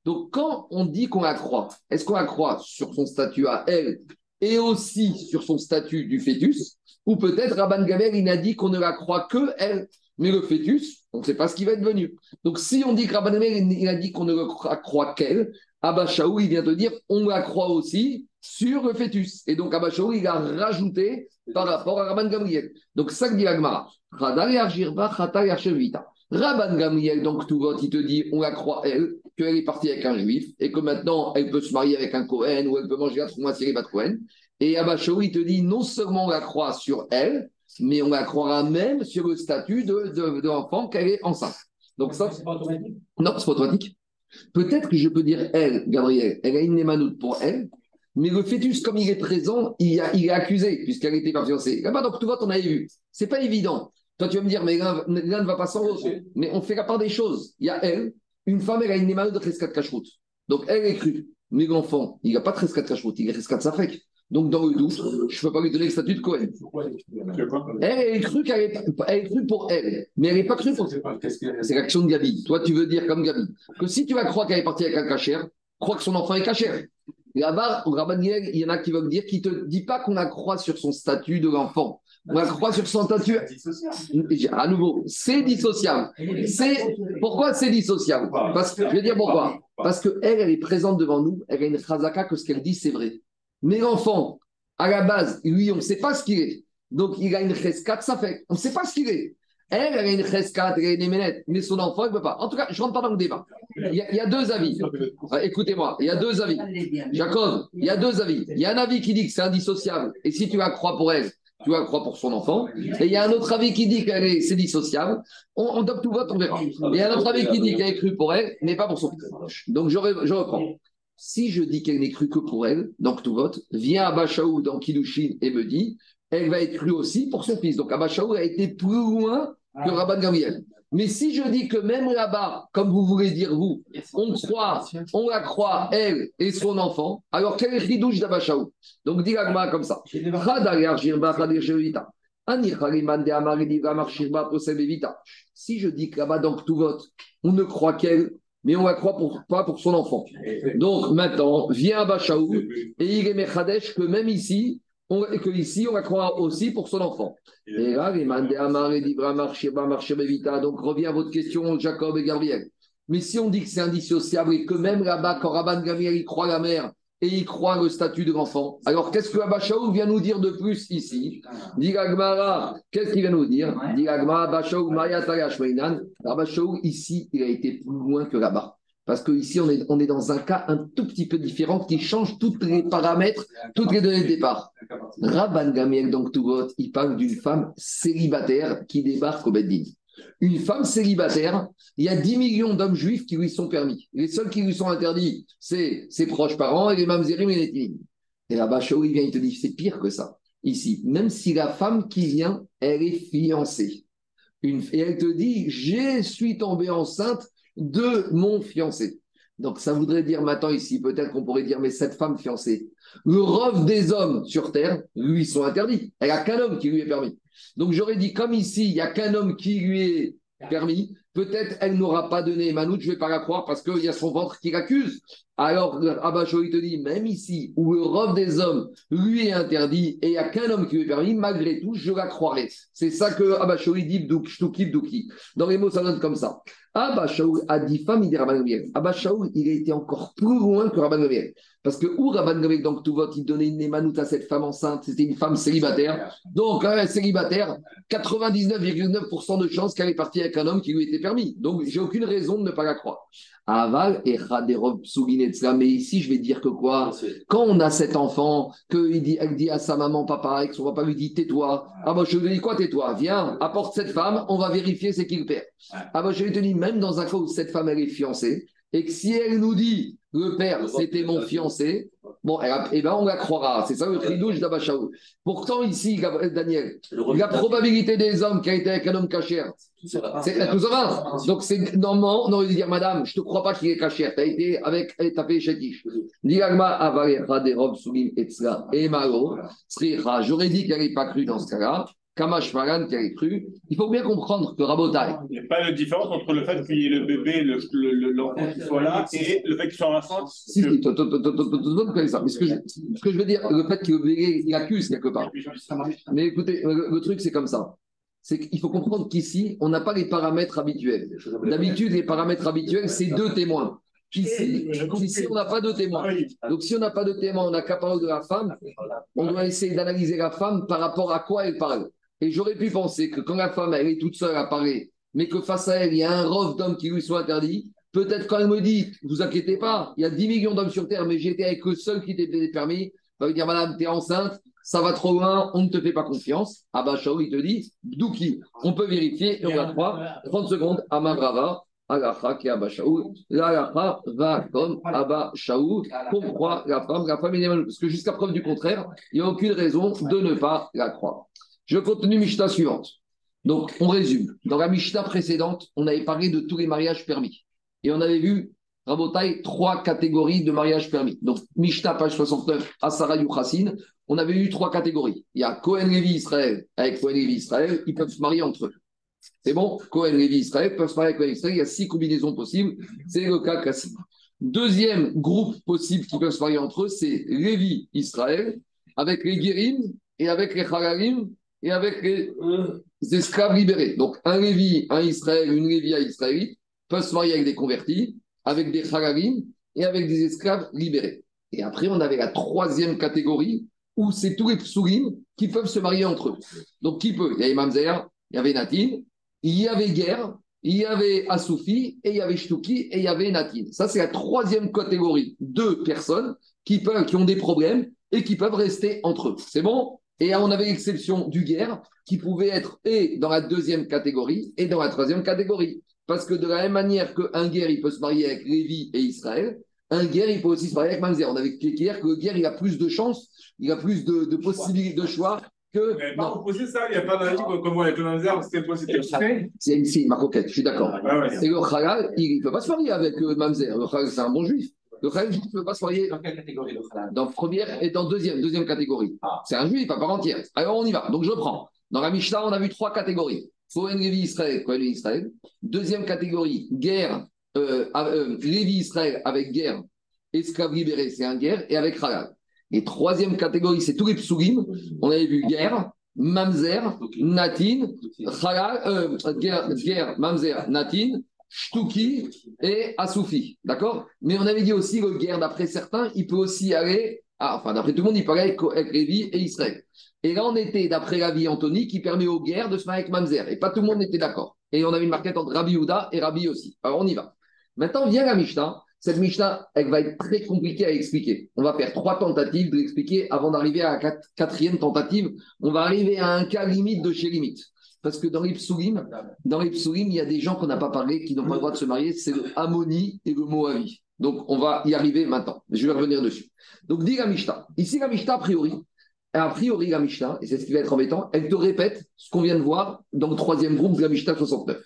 Donc quand on dit qu'on la croit, est-ce qu'on la croit sur son statut à elle et aussi sur son statut du fœtus? Ou peut-être Rabban Gamel, il n'a dit qu'on ne la croit que elle, mais le fœtus, on ne sait pas ce qu'il va être devenu. Donc si on dit que Rabban il a dit qu'on ne croit, qu'elle, Abba Shaou, il vient de dire on la croit aussi sur le fœtus. Et donc Abba Shaou, il a rajouté par rapport à Rabban Gamriel. Donc ça que dit Agmara. Rabban Gamriel, donc tout vote, il te dit on la croit elle, qu'elle est partie avec un juif et que maintenant elle peut se marier avec un Cohen ou elle peut manger la trouma si elle n'est pas de Cohen. Et Abba Shaou, il te dit non seulement on la croit sur elle, mais on la croira même sur le statut de, de, de l'enfant qu'elle est enceinte. Donc ça, c'est pas automatique? non, c'est pas automatique. Peut-être que je peux dire elle, Gabriel, elle a une némanoute pour elle, mais le fœtus, comme il est présent, il, a- il est accusé, puisqu'elle était pas fiancée. Là-bas, donc, tout vote, on avait vu. C'est pas évident. Toi, tu vas me dire, mais l'un ne va pas sans l'autre. Mais on fait la part des choses. Il y a elle, une femme, elle a une némanoute de Rescat Kashrut. Donc, elle est crue. Mais l'enfant, il n'a pas de Rescat Kashrut, il est Rescat Safek. Donc, dans le doute, je ne peux pas lui donner le statut de Cohen. Quoi Elle, elle est crue qu'elle est, elle est crue pour elle, mais elle n'est pas crue pour c'est l'action de Gabi. Toi, tu veux dire comme Gabi que si tu vas croire qu'elle est partie avec un cachère, crois que son enfant est cachère. Là-bas, au Rabban il y en a qui veulent dire qui te dit pas qu'on la croit sur son statut de l'enfant. On la croit sur son statut. À nouveau, c'est dissociable. C'est pourquoi c'est dissociable? Parce que je vais dire pourquoi. Parce que elle, elle est présente devant nous. Elle a une chazaka que ce qu'elle dit c'est vrai. Mais l'enfant, à la base, lui, on ne sait pas ce qu'il est. Donc il a une cheskat, ça fait. On ne sait pas ce qu'il est. Elle, elle a une cheskat, elle a une éménette, mais son enfant, il ne peut pas. En tout cas, je ne rentre pas dans le débat. Il y a, deux avis. Écoutez-moi, il y a deux avis. Jacob, il y a deux avis. Il y a un avis qui dit que c'est indissociable. Et si tu la crois pour elle, tu la crois pour son enfant. Et il y a un autre avis qui dit que c'est dissociable. On, on donne tout vote, on verra. Il y a un autre avis qui dit qu'elle est crue pour elle, mais pas pour son fils. Donc je reprends. Si je dis qu'elle n'est crue que pour elle, donc tout vote, vient Abachaou dans Kidushin et me dit, elle va être crue aussi pour son fils. Donc Abachaou a été plus loin que Rabban Gamriel. Mais si je dis que même là-bas, comme vous voulez dire vous, on croit, on la croit, elle et son enfant, alors quel est le chidouche d'Abachaou Donc dis l'agma comme ça. Si je dis que là-bas, dans tout vote, on ne croit qu'elle, mais on la croit pour, pas pour son enfant. Donc maintenant, vient Abachaou et il est Mechadesh que même ici, on, que ici, on la croit aussi pour son enfant. Et là, les. Donc revient à votre question, Jacob et Gabriel. Mais si on dit que c'est indissociable et que même là-bas, quand Rabban Gabriel il croit la mère et il croit le statut de l'enfant, alors qu'est-ce que Abachaou vient nous dire de plus ici? Dit Agmara, qu'est-ce qu'il vient nous dire? Dit Abachaou, Maya. Abachaou, ici, il a été plus loin que là-bas. Parce qu'ici, on est, on est dans un cas un tout petit peu différent qui change tous les paramètres, toutes les données de départ. Rabban Gamiel, donc tout vote, il parle d'une femme célibataire qui débarque au Beddin. Une femme célibataire, il y a 10 millions d'hommes juifs qui lui sont permis. Les seuls qui lui sont interdits, c'est ses proches parents et les mamzerim et les tinim. Et là-bas, Shaul, il vient, il te dit, c'est pire que ça. Ici, même si la femme qui vient, elle est fiancée. Et elle te dit, je suis tombée enceinte de mon fiancé. Donc ça voudrait dire maintenant ici, peut-être qu'on pourrait dire, mais cette femme fiancée, le rove des hommes sur terre, lui, sont interdits. Elle n'a qu'un homme qui lui est permis. Donc j'aurais dit, comme ici, il n'y a qu'un homme qui lui est permis, peut-être elle n'aura pas donné Manout, je ne vais pas la croire parce qu'il y a son ventre qui l'accuse. Alors Abacho, il te dit, même ici, où le rove des hommes lui est interdit et il n'y a qu'un homme qui lui est permis, malgré tout, je la croirai. C'est ça que il dit, Bdouk, Shtuki, Bdouki. Dans les mots, ça donne comme ça. Abba a dit femme, il dit Rabban. Abba il a été encore plus loin que Rabban Gamliel. Parce que où Rabban Gamliel, donc tout vote, il donnait une émanoute à cette femme enceinte, c'était une femme célibataire. Donc, euh, célibataire, 99,9% de chances qu'elle est partie avec un homme qui lui était permis. Donc, j'ai aucune raison de ne pas la croire. Aval et Raderov Souginetzla. Mais ici, je vais dire que quoi Quand on a cet enfant, qu'elle dit, elle dit à sa maman, papa, et que son papa lui dit tais-toi. Ah, bah, je lui dis quoi, tais-toi? Viens, apporte cette femme, on va vérifier c'est qui le père. Ah bah je vais te dire, même dans un cas où cette femme elle est fiancée, et que si elle nous dit le père c'était mon fiancé, bon, elle a- eh ben on la croira. C'est ça le tridouche d'Abachaou. Pourtant ici, Gab- Daniel, la probabilité des hommes qui a été avec un homme cachère, c'est la Touzovin. Donc, c'est normalement, on aurait dû dire, madame, je ne te crois pas qu'il est caché. Tu as été avec, tu as fait chétiche. Nigagma avarecha de rob soumim etzla et malo. J'aurais dit qu'elle n'est pas crue dans ce cas-là. Kamash Maran qui a cru. Il faut bien comprendre que Rabotai. Il n'y a pas de différence entre le fait qu'il y ait le bébé, l'enfant le, le, qui soit là, et le fait qu'il soit enceinte. Si, si, tu connais ça. Mais ce que, je, veux dire, le fait que accuse quelque part. Mais écoutez, le truc, c'est comme ça. C'est qu'il faut comprendre qu'ici, on n'a pas les paramètres habituels. D'habitude, les paramètres habituels, c'est deux témoins. Ici, ici on n'a pas de témoins. Donc, si on n'a pas de témoins, on n'a qu'à parler de la femme, on doit essayer d'analyser la femme par rapport à quoi elle parle. Et j'aurais pu penser que quand la femme, elle est toute seule à parler, mais que face à elle, il y a un rove d'hommes qui lui sont interdits, peut-être quand elle me dit, vous inquiétez pas, il y a 10 millions d'hommes sur Terre, mais j'étais avec le seul qui t'était permis, va lui dire, madame, t'es enceinte, ça va trop loin, on ne te fait pas confiance. Bah, Shaul, il te dit, Bdouki, on peut vérifier et on va croire. 30 secondes, Amabrava, Alacha qui est Abba Shaoul. L'Alacha va comme Abba Shaoul. Pourquoi la femme La femme est Parce que jusqu'à preuve du contraire, il n'y a aucune raison de ne pas la croire. Je continue Mishnah suivante. Donc, on résume. Dans la Mishnah précédente, on avait parlé de tous les mariages permis. Et on avait vu, Rabotai, trois catégories de mariages permis. Donc, Mishnah, page 69, Asara Yuchassin, on avait eu trois catégories. Il y a Cohen Levi Israël avec Cohen Levi Israël, ils peuvent se marier entre eux. C'est bon? Cohen Levi Israël peuvent se marier avec Cohen Israël, il y a six combinaisons possibles. C'est le cas classique. Deuxième groupe possible qui peuvent se marier entre eux, c'est Lévi Israël avec les Guérim et avec les Halalim et avec les esclaves libérés. Donc, un Lévi, un Israël, une Lévi à Israélite peuvent se marier avec des convertis, avec des Halalim et avec des esclaves libérés. Et après, on avait la troisième catégorie où c'est tous les psourim qui peuvent se marier entre eux. Donc, qui peut? Il y avait Mamzer, il y avait Natine, il y avait Guerre, il y avait Asoufi, et il y avait Shtouki, et il y avait Natine. Ça, c'est la troisième catégorie de personnes qui, peuvent, qui ont des problèmes et qui peuvent rester entre eux. C'est bon? Et on avait l'exception du Guerre, qui pouvait être et dans la deuxième catégorie et dans la troisième catégorie. Parce que de la même manière qu'un guerre, il peut se marier avec Lévi et Israël, un guerre, il peut aussi se marier avec Mamzer. On avait hier que le guerre, il a plus de chances, il a plus de, de possibilités de choix que. Mais pas possible ça, il n'y a pas d'avis comme moi avec le Mamzer, c'est possible. C'est ici, ma coquette, je suis d'accord. Ouais, ouais. Et le Khalal, il ne peut pas se marier avec euh, Mamzer. Le Khalal, c'est un bon juif. Le Khalal, il ne peut pas se marier Dans quelle catégorie le halal dans première et dans deuxième, deuxième catégorie. Ah. C'est un juif à part entière. Alors on y va. Donc je prends. Dans la Mishnah, on a vu trois catégories. Cohen Lévi Israël, Cohen Lévi Israël? Deuxième catégorie, guerre, euh, euh, Lévi Israël avec guerre, esclave libéré, c'est un guerre, et avec Halal. Et troisième catégorie, c'est tous les psourim. On avait vu guerre, Mamzer, Natin, Halal, euh, guerre, guerre, Mamzer, Natin, Shtuki et Asoufi. D'accord? Mais on avait dit aussi que guerre, d'après certains, il peut aussi aller, ah, enfin, d'après tout le monde, il peut aller avec Lévi et Israël. Et là, on était, d'après Rabbi Anthony, qui permet aux guerres de se marier avec Mamzer. Et pas tout le monde n'était d'accord. Et on avait une marquette entre Rabbi Houda et Rabbi aussi. Alors, on y va. Maintenant, vient la Mishnah. Cette Mishnah, elle va être très compliquée à expliquer. On va faire trois tentatives de l'expliquer avant d'arriver à la quat- quatrième tentative. On va arriver à un cas limite de chez limite. Parce que dans les dans il y a des gens qu'on n'a pas parlé, qui n'ont pas le droit de se marier. C'est le Ammoni et le Moavi. Donc, on va y arriver maintenant. Je vais revenir dessus. Donc, dit la Mishnah. Ici, la Mishnah, a priori, a priori, la Mishnah, et c'est ce qui va être embêtant, elle te répète ce qu'on vient de voir dans le troisième groupe de la Mishnah 69.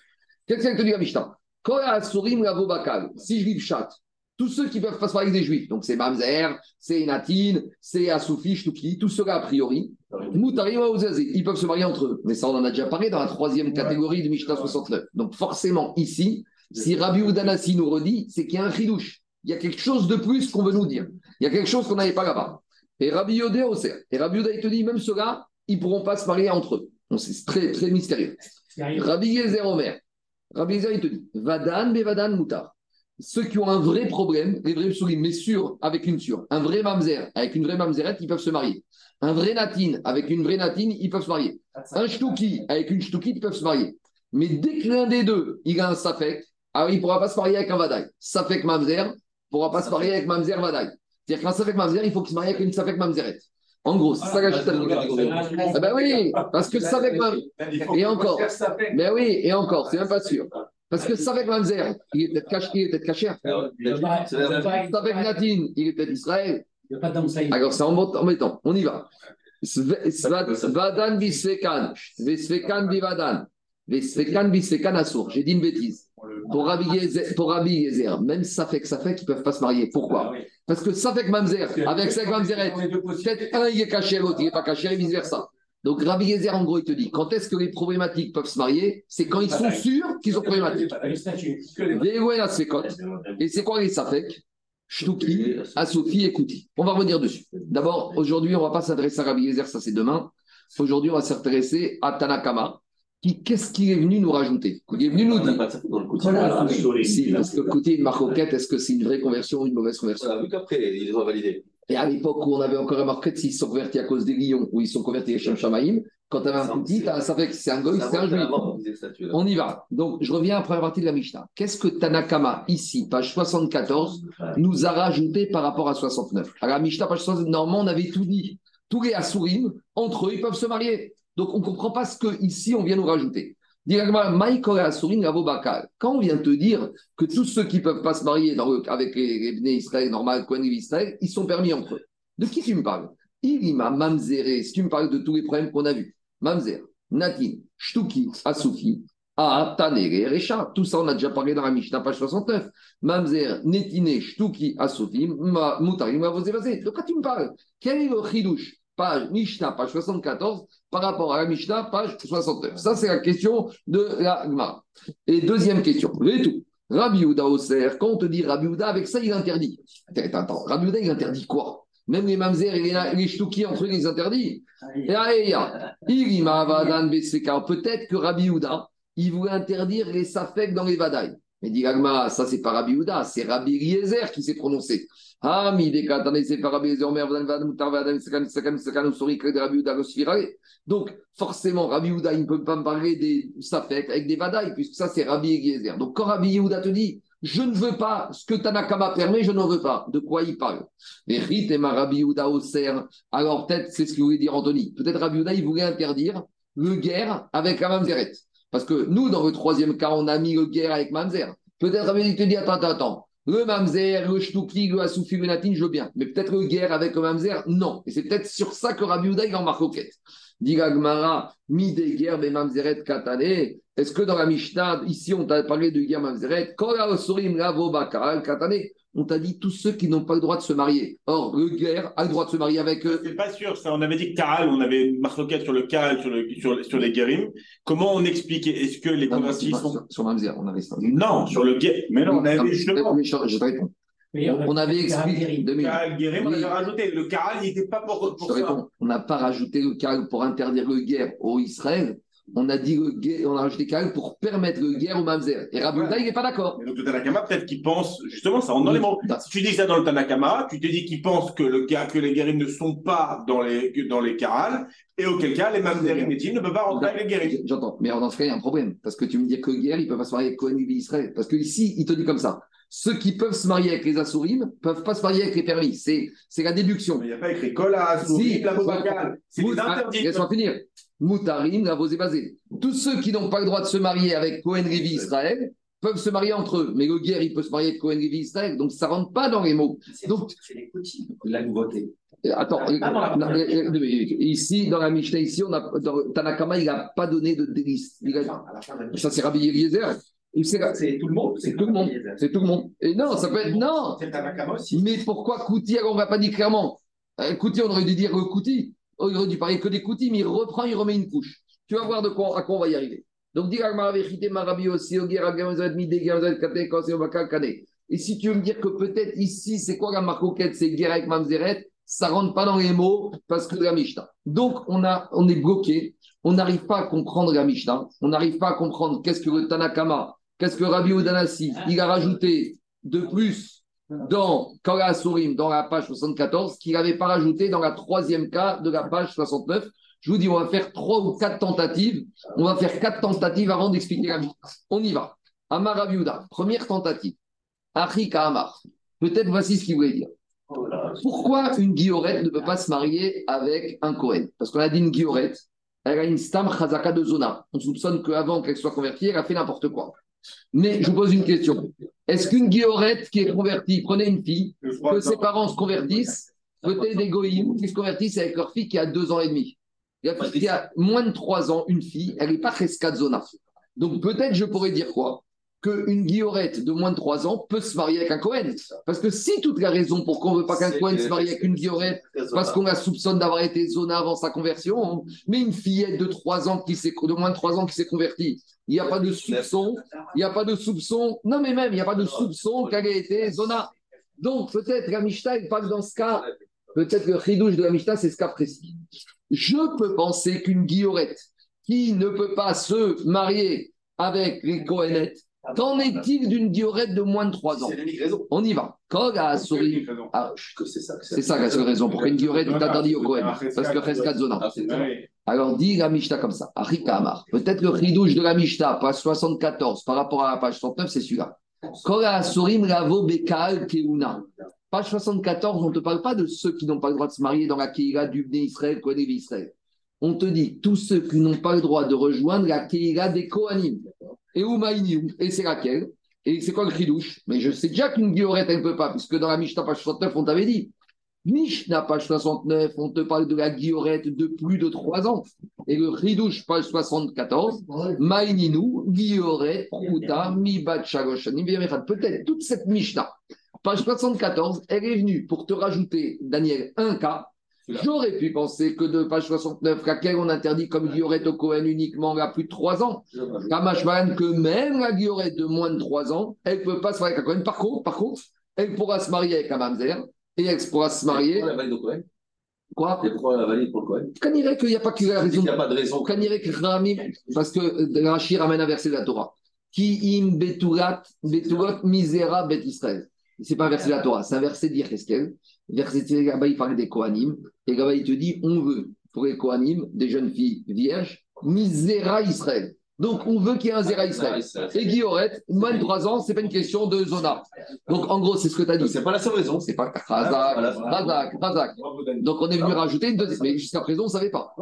Qu'est-ce qu'elle te dit la Mishnah? Si je vis chat, tous ceux qui peuvent pas se marier avec des juifs, donc c'est Mamzer, c'est Natine, c'est Asoufi, Shtuki, tous ceux-là a priori, ils peuvent se marier entre eux. Mais ça, on en a déjà parlé dans la troisième catégorie du Mishnah 69. Donc forcément, ici, si Rabbi Oudanassi nous redit, c'est qu'il y a un chidouche. Il y a quelque chose de plus qu'on veut nous dire. Il y a quelque chose qu'on n'avait pas là-bas. Et Rabbi Yodé aussi. Et Rabbi Yodé, il te dit, même ceux-là, ils ne pourront pas se marier entre eux. C'est très, très mystérieux. Rabbi Yezer Omer. Rabbi Yezer, il te dit, Vadan, Bevadan, Moutar. Ceux qui ont un vrai problème, les vrais souris, mais sûr, avec une sûre. Un vrai mamzer, avec une vraie mamzerette, ils peuvent se marier. Un vrai natine, avec une vraie natine, ils peuvent se marier. Un shtuki, avec une shtuki, ils peuvent se marier. Mais dès que l'un des deux, il a un safek, alors il ne pourra pas se marier avec un vadaï. Safek mamzer, ne pourra pas se marier avec mamzer vadaï. C'est-à-dire qu'un safek mamzer, il faut qu'il se marie avec une safek mamzerette. En gros, c'est ça la chita. Ah ben oui, parce que safek mamzer. Et encore. Mais oui, et encore, c'est même pas sûr. Parce que Savek Mamzer, il est peut-être caché, il est peut-être caché. Savek Natine, il est peut-être Israël. Il n'y a pas. Alors c'est embêtant, embêtant. on y va. Vadan bisvekan, Vesvekan bivadan, Vesvekan bisvekan assour. J'ai dit une bêtise. Pour Rabbi Yezer, pour Rabbi Yezer, même Safek, Safek, ils ne peuvent pas se marier. Pourquoi? Parce que Safek Mamzer, avec Safek Mamzeret, peut-être un il est caché, l'autre il n'est pas caché, et vice-versa. Donc Rabbi Yezer, en gros, il te dit, quand est-ce que les problématiques peuvent se marier? C'est quand ils sont sûrs qu'ils ont problématique. Le statut. Ve'ewen asfekot. Et c'est quoi les Safek? Shtuki, Asofi et Kouti. On va revenir dessus. D'abord, aujourd'hui, on ne va pas s'adresser à Rabbi Yezer, ça c'est demain. Aujourd'hui, on va s'intéresser à Tanakama. Qu'est-ce qu'il est venu nous rajouter? Il est venu nous dire? ça. Voilà. Si, parce que Kouti, une marcoquette, est-ce que c'est une vraie conversion ou une mauvaise conversion? Voilà, vu qu'après, ils ont validé. Et à l'époque où on avait encore un marquette, s'ils sont convertis à cause des lions ou ils sont convertis à Shem Shamaïm, quand tu avais un tu as un Safek, c'est un goy, c'est un juif. On y va. Donc, je reviens à la première partie de la Mishnah. Qu'est-ce que Tanakama, ici, page 74, nous a rajouté par rapport à 69 À la Mishnah, page 69, normalement, on avait tout dit. Tous les Asurim, entre eux, ils peuvent se marier. Donc, on ne comprend pas ce que ici on vient nous rajouter. Quand on vient te dire que tous ceux qui ne peuvent pas se marier avec les, les Bnei Israël, normal, Israël, ils sont permis entre eux. De qui tu me parles? Ilima, Mamzere, si tu me parles de tous les problèmes qu'on a vus. Mamzer, Natin, Shtuki, Asufi, Ah, Tanere, Recha. Tout ça, on a déjà parlé dans la Mishnah, page 69. Mamzer, Netine, Shtuki, Asufi, Ma- Mutarim, Mavozevazé. De quoi tu me parles? Quel est le chidouche? Page Mishnah, page 74, par rapport à la Mishnah, page 69. Ça, c'est la question de la Gemara. Et deuxième question, et tout. Rabbi Houda Oser, quand on te dit Rabbi Houda, avec ça, il interdit. Attends, attends, Rabbi Houda, il interdit quoi? Même les mamzer et les, les shtuki entre eux, il les interdit. Peut-être que Rabbi Houda, il voulait interdire les safek dans les vadaï. Mais dit l'Agma, ça c'est pas Rabbi Houda, c'est Rabbi Eliezer qui s'est prononcé. Ah, mi de katane, c'est pas Rabbi Eliezer, que de Rabbi Houda. Donc, forcément, Rabbi Houda, il ne peut pas me parler des safek avec des vadaï, puisque ça c'est Rabbi Eliezer. Donc, quand Rabbi Houda te dit, je ne veux pas ce que Tanakama permet, je n'en veux pas. De quoi il parle? Et Rit et ma Rabbi Houda. Alors, peut-être, c'est ce qu'il voulait dire Anthony. Peut-être Rabbi Houda, il voulait interdire le guerre avec la Mamzeret. Parce que nous, dans le troisième cas, on a mis le guerre avec Mamzer. Peut-être Rabbi te dit, attends, attends, attends. Le Mamzer, le Shtuki, le Asoufi, le Natin, je veux bien. Mais peut-être le guerre avec le Mamzer, non. Et c'est peut-être sur ça que Rabbi Houda, il en marque quête. Dit Gmara, mi des guerres, mais Mamzeret katane. Est-ce que dans la Mishnah, ici, on t'a parlé de guerre Mamzeret, Kora Osorim Lavo Bakal katane, on t'a dit tous ceux qui n'ont pas le droit de se marier. Or, le guerre a le droit de se marier avec eux. C'est pas sûr, ça. On avait dit que Karal, on avait une marloquette sur le Karal, sur, le, sur, sur les guérim. Comment on expliquait? Est-ce que les convertis sur, sont. sur Mamzer, on avait ça. Non, sur le guérim. Mais non, on avait justement. je, je te réponds. Mais On avait expliqué. minutes. Karal guérim, on avait rajouté. Le Karal, il n'était pas pour, Je pour te ça. réponds. On n'a pas rajouté le calme pour interdire le guerre au Israël. On a dit le guerre, on a rajouté calme pour permettre le guerre au Mamzer. Et Rabbi il n'est pas d'accord. Donc le Tanakama, peut-être qu'il pense, justement, ça rentre dans les mots. Si tu dis ça dans le Tanakama, tu te dis qu'il pense que, le, que les guérim ne sont pas dans les, dans les Karal, et auquel cas, les Mamzerim et ne peuvent pas rentrer avec les guérim. J'entends. Mais dans ce cas, il y a un problème. Parce que tu me dis que guerre, ils peuvent pas se marier avec Cohen et Israël. Parce que ici, il te dit comme ça. Ceux qui peuvent se marier avec les Assourim ne peuvent pas se marier avec les permis. C'est c'est la déduction. Mais il n'y a pas écrit Kola, Si. Souris, la Bobakal. C'est ah, interdits. Laisse-moi finir. Moutarim, la et basé. Tous ceux qui n'ont pas le droit de se marier avec Cohen Lévi Israël peuvent se marier entre eux. Mais le guerre, il peut se marier avec Cohen Lévi Israël. Donc ça rentre pas dans les mots. Donc, C'est les coutumes, la nouveauté. Euh, Attends, Ah, non, euh, euh, ici, dans la Mishnah, ici, on a, dans Tanakama, il n'a pas donné de délice. A- Ça, c'est Rabbi Eliezer. C'est tout le monde. c'est tout le monde. C'est tout le monde. Et non, ça peut être. Non C'est Tanakama aussi. Mais pourquoi Kouti Alors, on ne va pas dire clairement. Euh, Kouti, on aurait dû dire le Kouti. Oh, Il aurait dû parler que des Kouti, mais il reprend, il remet une couche. Tu vas voir de quoi, à quoi on va y arriver. Donc, aussi, Et si tu veux me dire que peut-être ici, c'est quoi la marcoquette C'est avec Mamzeret, ça rentre pas dans les mots parce que la Mishnah. Donc, on, a, on est bloqué. On n'arrive pas à comprendre la Mishnah. On n'arrive pas à comprendre qu'est-ce que le Tanakama, qu'est-ce que Rabbi Odanassi, il a rajouté de plus dans Kala Surim, dans la page 74, qu'il n'avait pas rajouté dans la troisième cas de la page 69. Je vous dis, on va faire trois ou quatre tentatives. On va faire quatre tentatives avant d'expliquer la Mishnah. On y va. Amar Rabbi Yehuda, première tentative. Achika Amar. Peut-être voici ce qu'il voulait dire. Pourquoi une guillorette ne peut pas se marier avec un Kohen? Parce qu'on a dit une guillorette, elle a une stam chazaka de zona. On soupçonne qu'avant qu'elle soit convertie, elle a fait n'importe quoi. Mais je vous pose une question. Est-ce qu'une guillorette qui est convertie, prenez une fille, que ses parents se convertissent, peut-être des goïms qui se convertissent avec leur fille qui a deux ans et demi. Il y a, qui a moins de trois ans, une fille, elle n'est pas de zona. Donc peut-être je pourrais dire quoi? Qu'une guillorette de moins de trois ans peut se marier avec un Cohen. Parce que si toute la raison pour qu'on ne veut pas qu'un Cohen se marie avec une guillorette, parce qu'on la soupçonne d'avoir été zona avant sa conversion, mais une fillette de trois ans qui s'est de moins de trois ans qui s'est convertie, il n'y a pas de soupçon, il n'y a pas de soupçon, non mais même il n'y a pas de soupçon qu'elle ait été zona. Donc peut-être la Mishnah, il parle dans ce cas, peut-être le chidouche de la Mishnah, c'est ce cas précis. Je peux penser qu'une guillorette qui ne peut pas se marier avec les Kohenettes, qu'en est-il d'une guillorette de moins de 3 ans C'est l'unique raison. On y va. Kog a souri. Ah, c'est ça. que c'est ça la seule raison. Pourquoi une guillorette est interdite au Kohen Parce que Cheskat Zona. Ah, c'est ça. Alors dit la Mishnah comme ça. Arika Amar. Peut-être le chidouche de la Mishnah, page 74, par rapport à la page 39, c'est celui-là. Kog a sorim lavo bekal keuna. Page 74, on ne te parle pas de ceux qui n'ont pas le droit de se marier dans la Kira du Bné Israël, Kohen et Israël. on te dit tous ceux qui n'ont pas le droit de rejoindre la Keila des Kohanim. Et où Maïniou Et c'est laquelle Et c'est quoi le chidouche Mais je sais déjà qu'une guillorette, elle ne peut pas, puisque dans la Mishnah page 69, on t'avait dit. Mishnah page 69, on te parle de la guillorette de plus de 3 ans. Et le chidouche page 74, Maïninou, guillorette, Prouta, Shagoshanim, Veyamechad. Peut-être toute cette Mishnah, page 74, elle est venue pour te rajouter, Daniel, un cas. J'aurais pu penser que de page 69, laquelle on interdit comme guillorette au Cohen uniquement à plus de 3 ans, Kamashman, que même la guillorette de moins de 3 ans, elle ne peut pas se marier avec un Cohen. Par contre, par contre, elle pourra se marier avec un Mamzer et elle pourra se marier. Pourquoi la valide au Cohen Quoi? Et pourquoi la valide pour le Cohen Quand il qu'il n'y a pas que la Il raison. n'y a pas de raison. Quand il que parce que euh, Rashi ramène un verset de la Torah. Ki im beturat, beturat misera bet Israël. C'est pas un verset de la Torah, c'est un verset d'Yecheskel. Verset là-bas, il parle des Kohanim. Et là-bas, il te dit on veut, pour les Kohanim, des jeunes filles vierges, misera Israël. Donc, on veut qu'il y ait un Zera Israël. Et Guillorette, moins de 3 ans, c'est pas une question de zona. Donc, en gros, c'est ce que tu as dit. C'est pas la seule raison. C'est pas Razak. Razak, Razak. Donc on est venu rajouter une deuxième, mais jusqu'à présent on ne savait pas.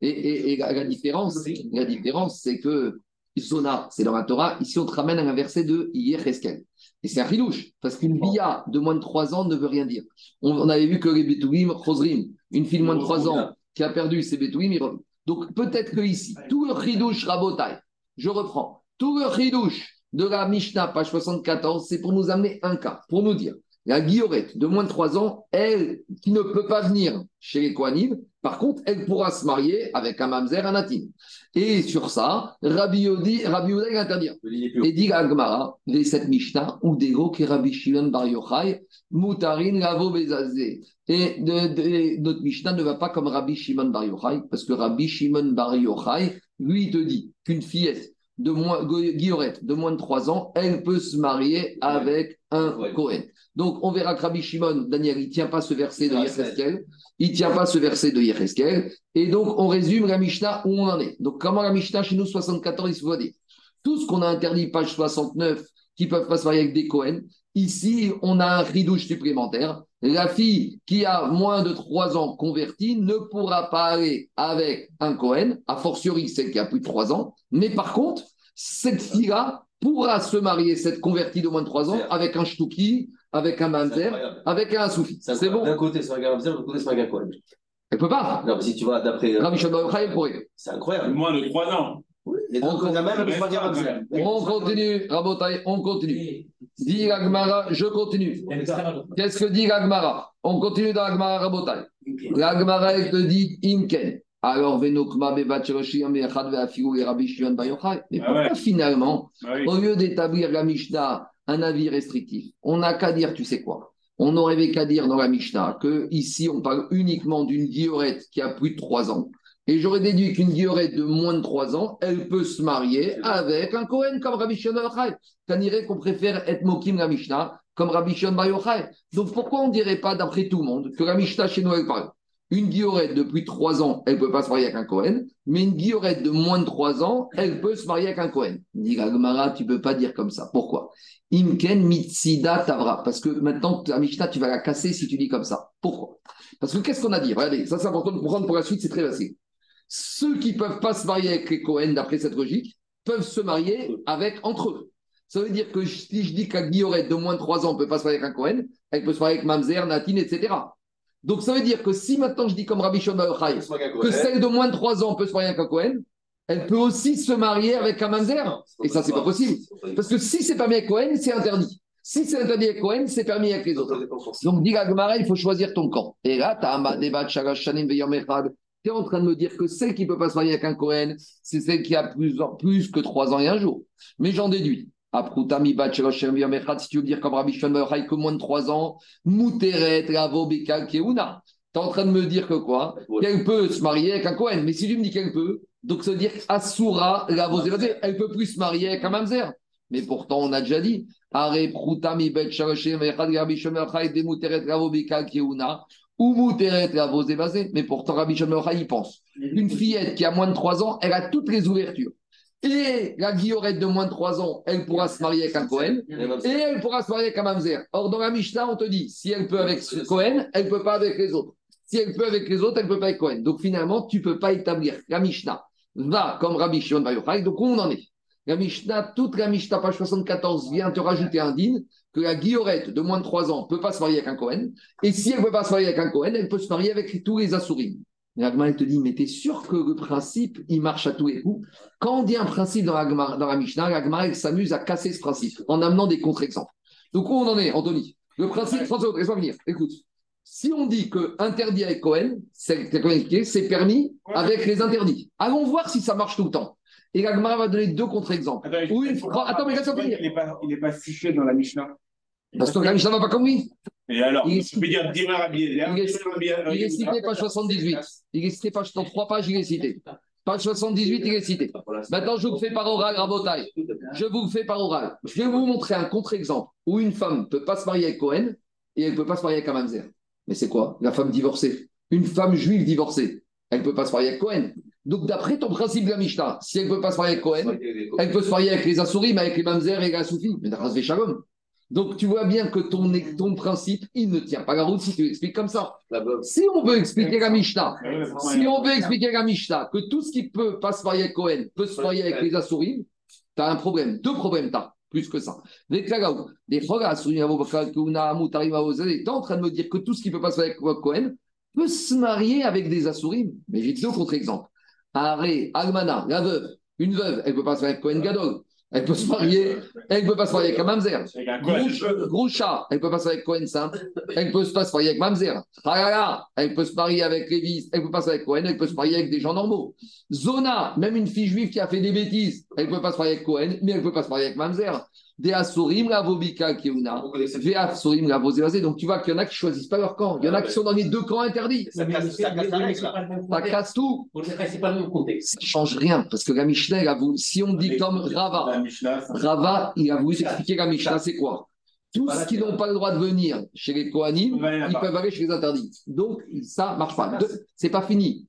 Et, et- et la, différence, la différence, c'est que Zona, c'est dans la Torah, ici on te ramène à un verset de Yecheskel. Et c'est un filouche, parce qu'une bia de moins de 3 ans ne veut rien dire. On, on avait vu que les Betouim, Chosrim, une fille de moins de 3 ans qui a perdu ses Betouim, il revient. Donc peut-être que ici, tout le chidouche rabotai, je reprends, tout le chidouche de la Mishnah, page 74, c'est pour nous amener un cas, pour nous dire la guillorette de moins de 3 ans, elle, qui ne peut pas venir chez les Kohanim, par contre, elle pourra se marier avec un mamzer, un natin. Et sur ça, Rabbi Yodi, Rabbi haut. Et dit la Gemara, les sept Mishnah, ou Dego, qui Rabbi Shimon Bar Yochai, Moutarin, Lavo Bezazé. Et de- de- notre Mishnah ne va pas comme Rabbi Shimon Bar Yochai, parce que Rabbi Shimon Bar Yochai, lui, il te dit qu'une fillette de moins, guillorette de moins de 3 ans, elle peut se marier avec un Ouais. Donc, on verra que Rabbi Shimon, Daniel, il ne tient pas ce verset de Yecheskel. Il ne tient pas ce verset de Yecheskel. Et donc, on résume la Mishnah où on en est. Donc, comment la Mishnah chez nous, 74, il se voit dire Tout ce qu'on a interdit, page 69, qui ne peuvent pas se marier avec des Cohen, ici, on a un ridouche supplémentaire. La fille qui a moins de 3 ans convertie ne pourra pas aller avec un Cohen, a fortiori celle qui a plus de 3 ans. Mais par contre, cette fille-là pourra se marier, cette convertie de moins de 3 ans, avec un Shtouki, avec un Mamzer, avec un Soufi. C'est bon. D'un côté, c'est un gars de l'autre côté, c'est un gars Cohen. Elle peut pas. Non, mais si tu vas d'après. euh, Rabbi Shimon Bar Yochai, elle pourrait. C'est incroyable. Moins de 3 ans. Et donc, On- même continue, Rabotai, on continue. Dit l'Agmara, je continue. Qu'est-ce que dit l'Agmara On continue dans l'Agmara, Rabotai. L'Agmara, elle te dit Imken. Alors, Venokma, Bebat, Sheroshim, Echad, Veafigu, et Rabbi Shimon Bar Yochai. Mais Ah pourquoi finalement, Ah au lieu d'établir la Mishnah un avis restrictif, on n'a qu'à dire, tu sais quoi On n'aurait qu'à dire dans la Mishnah que ici on parle uniquement d'une guillorette qui a plus de 3 ans. Et j'aurais déduit qu'une guillorette de moins de 3 ans, elle peut se marier avec un Kohen comme Rabbi Shimon Bar dirait qu'on préfère être Mokim la Mishnah comme Rabbi Shimon Bar Yochai. Donc pourquoi on ne dirait pas, d'après tout le monde, que la Mishnah chez nous, elle parle une guillorette depuis 3 ans, elle ne peut pas se marier avec un Cohen, mais une guillorette de moins de 3 ans, elle peut se marier avec un Cohen. Dit la Gemara, tu ne peux pas dire comme ça. Pourquoi? Imken mitsida tavra. Parce que maintenant, la Mishnah, tu vas la casser si tu dis comme ça. Pourquoi? Parce que qu'est-ce qu'on a dit? Regardez, ça c'est important de comprendre pour la suite, c'est très facile. Ceux qui ne peuvent pas se marier avec les Cohen, d'après cette logique, peuvent se marier avec entre eux. Ça veut dire que si je dis qu'un guillorette de moins de 3 ans ne peut pas se marier avec un Cohen, elle peut se marier avec Mamzer, Natine, etc. Donc ça veut dire que si maintenant je dis comme Rabbi Shimon que celle de moins de 3 ans peut se marier avec un Cohen, elle peut aussi se marier avec un Mamzer. Et ça, c'est pas possible. Parce que si c'est permis avec Cohen, c'est interdit. Si c'est interdit avec Cohen, c'est permis avec les autres. Donc, dit Gemara, il faut choisir ton camp. Et là. Tu es en train de me dire que celle qui ne peut pas se marier avec un Cohen, c'est celle qui a plus, plus que 3 ans et un jour. Mais j'en déduis. Si tu veux dire comme Rabbi Shimon que moins de 3 ans, Muteret, Ravo, Bekal, Keuna. Tu es en train de me dire que quoi? Qu'elle peut se marier avec un Cohen. Mais si tu me dis qu'elle peut, donc ça veut dire Asura, Ravo, elle peut plus se marier avec un Mamzer. Mais pourtant, on a déjà dit. Ou. Mais pourtant, Rabbi Shimon il pense. Une fillette qui a moins de 3 ans, elle a toutes les ouvertures. Et la guillorette de moins de 3 ans, elle pourra se marier avec un Cohen. Et elle pourra se marier avec un Mamzer. Or, dans la Mishnah, on te dit, si elle peut avec ce Cohen, elle ne peut pas avec les autres. Si elle peut avec les autres, elle ne peut pas avec Cohen. Donc finalement, tu ne peux pas établir la Mishnah va comme Rabbi Shimon Bar Yochai. Donc où on en est? La Mishnah, toute la Mishnah, page 74, vient te rajouter un din que la guillorette de moins de 3 ans ne peut pas se marier avec un Cohen. Et si elle ne peut pas se marier avec un Cohen, elle peut se marier avec tous les Assourim. Et Agma, elle te dit, mais t'es sûr que le principe, il marche à tous les coups? Quand on dit un principe dans la, dans la Mishnah, la Gemara, elle s'amuse à casser ce principe en amenant des contre-exemples. Donc où on en est, Anthony? Le principe, François, laisse-moi venir. Écoute, si on dit que interdit avec Cohen, c'est permis avec les interdits. Allons voir si ça marche tout le temps. Et la Gemara va donner deux contre-exemples. Attends, mais laisse-moi finir. Il n'est pas, pas fiché dans la Mishnah. Parce que la Mishnah va pas comme lui. Et alors, Il peux dire Dimer Rabbi Eliezer, Il est- cité page 78. Il est cité page dans trois pages, il est cité. Page 78, il est cité. Maintenant, je vous le fais par oral, Rabotai. Je vous le fais par oral. Je vais vous montrer un contre-exemple où une femme ne peut pas se marier avec Cohen et elle ne peut pas se marier avec un mamzer. Mais c'est quoi? La femme divorcée. Une femme juive divorcée. Elle ne peut pas se marier avec Cohen. Donc, d'après ton principe de la Mishnah, si elle ne peut pas se marier avec Cohen, elle peut se marier avec les Assourim, avec les Mamzer et les Soufis. Mais Ras Shalom. Donc, tu vois bien que ton, principe, il ne tient pas la route si tu l'expliques comme ça. Si on veut expliquer la Mishnah, si on veut expliquer que tout ce qui peut pas se marier avec Cohen peut se marier avec les Assourim, tu as un problème. Deux problèmes, tu as. Plus que ça. Moutarim, Avozel, tu es en train de me dire que tout ce qui peut pas se marier avec Cohen peut se marier avec des Assourim. Mais j'ai deux contre-exemples. Aré, Almana, la veuve, une veuve, elle peut pas se marier avec Cohen Gadol. Elle peut se marier, elle peut pas se marier avec un Mamzer. Groucha, elle peut pas se marier avec Cohen simple, elle peut pas se marier avec Mamzer. Halala, elle peut se marier avec Lévis, elle peut pas se marier avec Cohen, elle peut se marier avec des gens normaux. Zona, même une fille juive qui a fait des bêtises, elle peut pas se marier avec Cohen, mais elle peut pas se marier avec Mamzer. Des Asurim, la Vobika, Keuna. Des Asurim, la Vosevazé. Donc tu vois qu'il y en a qui choisissent pas leur camp. Il y en a qui sont dans les deux camps interdits. Ça casse- tout. C'est pas le même contexte. Ça change rien. Parce que la Mishnah, elle a voulu- si on dit comme Rava, Rava, il a voulu expliquer la Mishnah, c'est quoi? Tous ceux qui n'ont pas le droit de venir chez les Kohanim, ils peuvent aller chez les interdits. Donc, ça marche pas. Deux, C'est pas fini.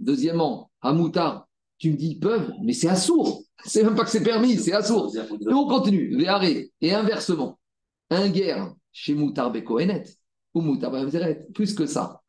Deuxièmement, Hamoutar, tu me dis ils peuvent, mais c'est assourd. C'est même pas que c'est permis, c'est assourd. Et on continue, Véharé. Et inversement, un guerre chez Moutar Bekohenet ou Moutar plus que ça.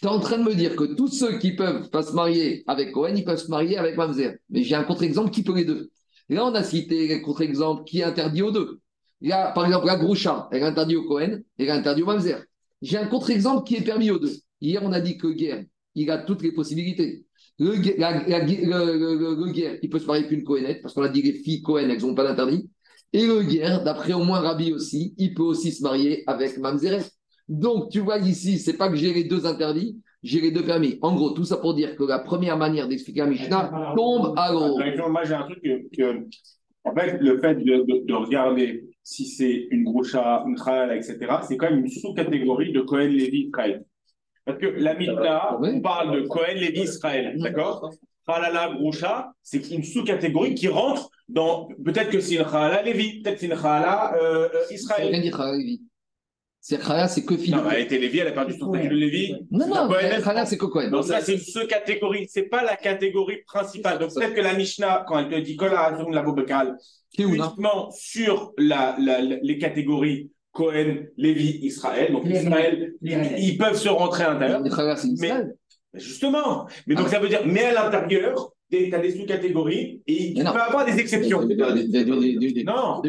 Tu es en train de me dire que tous ceux qui peuvent pas se marier avec Cohen, ils peuvent se marier avec Mamzer. Mais j'ai un contre-exemple qui peut les deux. Là, on a cité les contre-exemples qui est interdit aux deux. Il y a, par exemple, la Groucha, elle est interdite au Cohen, elle est interdite au Mamzer. J'ai un contre-exemple qui est permis aux deux. Hier, on a dit que Guerre, il a toutes les possibilités. Le, Guerre- la- la- le- le- le- le Guerre, il peut se marier avec une Cohenette, parce qu'on a dit les filles Cohen, elles n'ont pas d'interdit. Et le Guerre, d'après au moins Rabbi aussi, il peut aussi se marier avec Mamzeret. Donc, tu vois ici, c'est pas que j'ai les deux interdits, j'ai les deux permis. En gros, tout ça pour dire que la première manière d'expliquer la Mishnah tombe à l'eau. Moi, j'ai un truc que, que- en fait, le fait de, de- de regarder si c'est une groucha, une tralala, etc., c'est quand même une sous-catégorie de Cohen, Lévi, Israël. Parce que la Mishnah, Oui. on parle de Cohen, Lévi, Israël, d'accord? Tralala, groucha, c'est une sous-catégorie qui rentre dans, peut-être que c'est une tralala, Lévi, peut-être que c'est une tralala, euh, euh, Ça Israël. veut rien Lévi. C'est Chaya, c'est que Non, Philippe. mais elle était Lévi, elle a perdu son statut de Lévi. Non, non, Chaya, c'est que Cohen. Donc ça, c'est une sous-catégorie, c'est pas la catégorie principale. Donc peut-être que la Mishnah, quand elle te dit Kol ha'azurim la bobekal, uniquement sur la, la- la- les catégories Cohen, Lévi, Israël. Donc Les- Israël, les- ils, ils peuvent se rentrer à l'intérieur. Israël. Justement. Mais donc Ah. ça veut dire, mais à l'intérieur, tu as des sous-catégories et tu Mais non. peux avoir des exceptions. Non.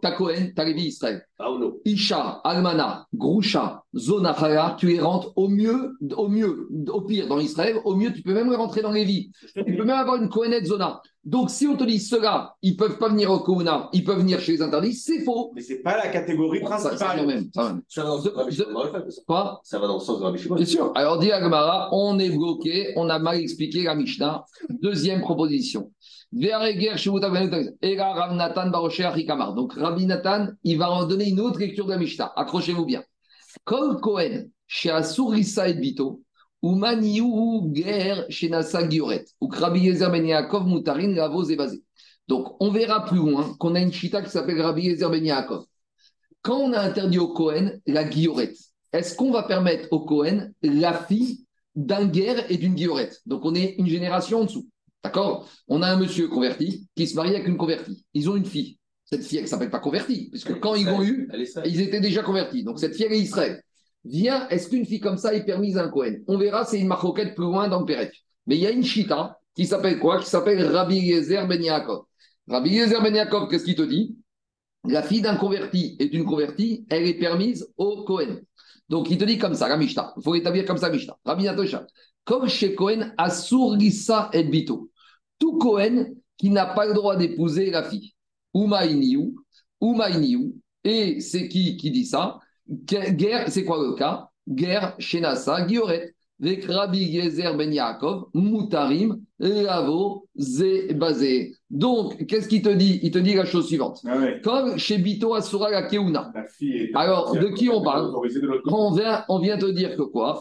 T'as Cohen, t'as Lévi, Israël. Ah ou non Isha, Almana, Groucha, Zona Chaya, tu les rentres au mieux, au mieux, au pire dans Israël, au mieux, tu peux même rentrer dans Lévi. Tu peux même avoir une Cohenette Zona. Donc, si on te dit ceux-là, ils peuvent pas venir au Kouna, ils peuvent venir chez les interdits, c'est faux. Mais c'est pas la catégorie Ça, ça vient principale. même. Ça, va même. Ça va dans le sens de. Quoi? Ça va dans le sens de Rabbi Shimon. Bien sûr. Alors, dit Agmara, on est bloqué, on a mal expliqué la Mishnah. Deuxième proposition. Donc, Rabbi Nathan, il va en donner une autre lecture de la Mishnah. Accrochez-vous bien. Kol Kohen, chez Asurissa et Bito, ou Maniou Ger chez Nasa Gioret, ou Rabbi Yezer Ben Yaakov. Donc, on verra plus loin qu'on a une chita qui s'appelle Rabbi Yezer Ben Yaakov. Quand on a interdit au Cohen la guillorette, est-ce qu'on va permettre au Cohen la fille d'un guerre et d'une guillorette Donc on est une génération en dessous. D'accord? On a un monsieur converti qui se marie avec une convertie. Ils ont une fille. Cette fille, elle ne s'appelle pas convertie, puisque quand ils l'ont eu, ils étaient déjà convertis. Donc cette fille, elle est Israël. Viens, est-ce qu'une fille comme ça est permise à un Cohen On verra, c'est une marquette plus loin dans le Pérec. Mais il y a une chita qui s'appelle quoi? Qui s'appelle Rabbi Yezer Ben Yaakov. Rabbi Yezer Ben Yaakov, qu'est-ce qu'il te dit? La fille d'un converti et d'une convertie, elle est permise au Cohen. Donc il te dit comme ça, la Mishnah. Il faut établir comme ça, Mishnah. Rabbi Natosha. Comme chez Cohen, Asur Lissa et Bito. Tout Cohen qui n'a pas le droit d'épouser la fille. Umainiou, Umainiou. Et c'est qui qui dit ça? Guerre, c'est quoi le cas? Guerre, Shenasa, Gioret. Avec Rabbi Gezer Ben Yaakov, Moutarim, Lavo, Zé, Bazé. Donc, qu'est-ce qu'il te dit? Il te dit la chose suivante. Ah ouais. Comme chez Bito Asura la Keuna. Alors, de qui on parle? de. On vient, on vient te dire que quoi?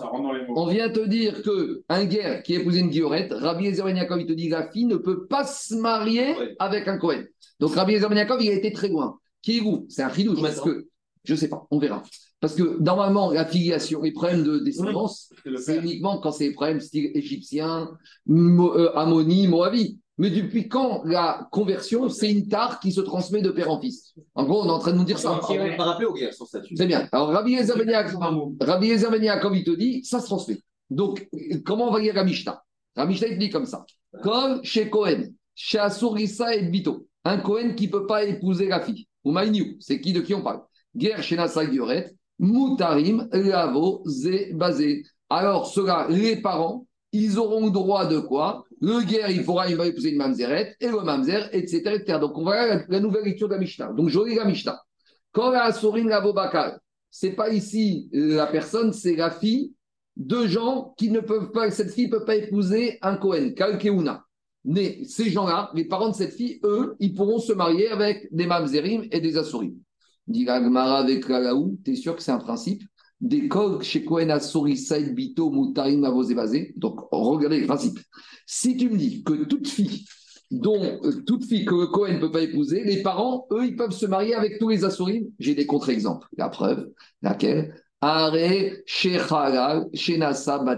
On vient te dire que un guerre qui épouse une guillorette, Rabbi Ezer Ben Yaakov, il te dit la fille ne peut pas se marier Ouais. avec un Cohen. Donc Rabbi Ezer Ben Yaakov, il a été très loin. Qui est où? C'est un chidouche parce que je sais pas, on verra. Parce que normalement, la filiation, les problèmes de descendance, C'est uniquement quand c'est des problèmes style égyptien, Mo- euh, Ammoni, Moabi. Mais depuis quand la conversion, c'est une tare qui se transmet de père en fils? En gros, on est en train de nous dire ça. C'est bien. Alors, Rabbi Yezer Ben Rabbi Ben Yaakov, il te dit, ça se transmet. Donc, comment on va lire la Mishnah La Mishnah, il te dit comme ça. Comme chez Cohen, chez Assurissa et Bito, un Cohen qui ne peut pas épouser la fille. Ou Maïniou, c'est qui de qui on parle? Guerre chez Nasa Gioret, Moutarim, Lavo, Zé, Bazé. Alors, ceux-là, les parents, ils auront le droit de quoi? Le guerre, il pourra va épouser une mamzeret, et le mamzer, etc.. Donc, on va la, nouvelle lecture de la Mishnah. Donc, lis la Mishnah. Quand la Sourine Lavo Bakal, c'est pas ici euh, la personne, c'est la fille de gens qui ne peuvent pas, cette fille ne peut pas épouser un Cohen, Kalkeuna. Mais ces gens-là, les parents de cette fille, eux, ils pourront se marier avec des mamzerim et des assurim. Dit la Gemara avec la Laou, tu es sûr que c'est un principe? Chez Bito, Moutarim. Donc, regardez le principe. Si tu me dis que toute fille dont euh, toute fille que Cohen ne peut pas épouser, les parents, eux, ils peuvent se marier avec tous les assurim. J'ai des contre-exemples. La preuve, laquelle? Are, Bat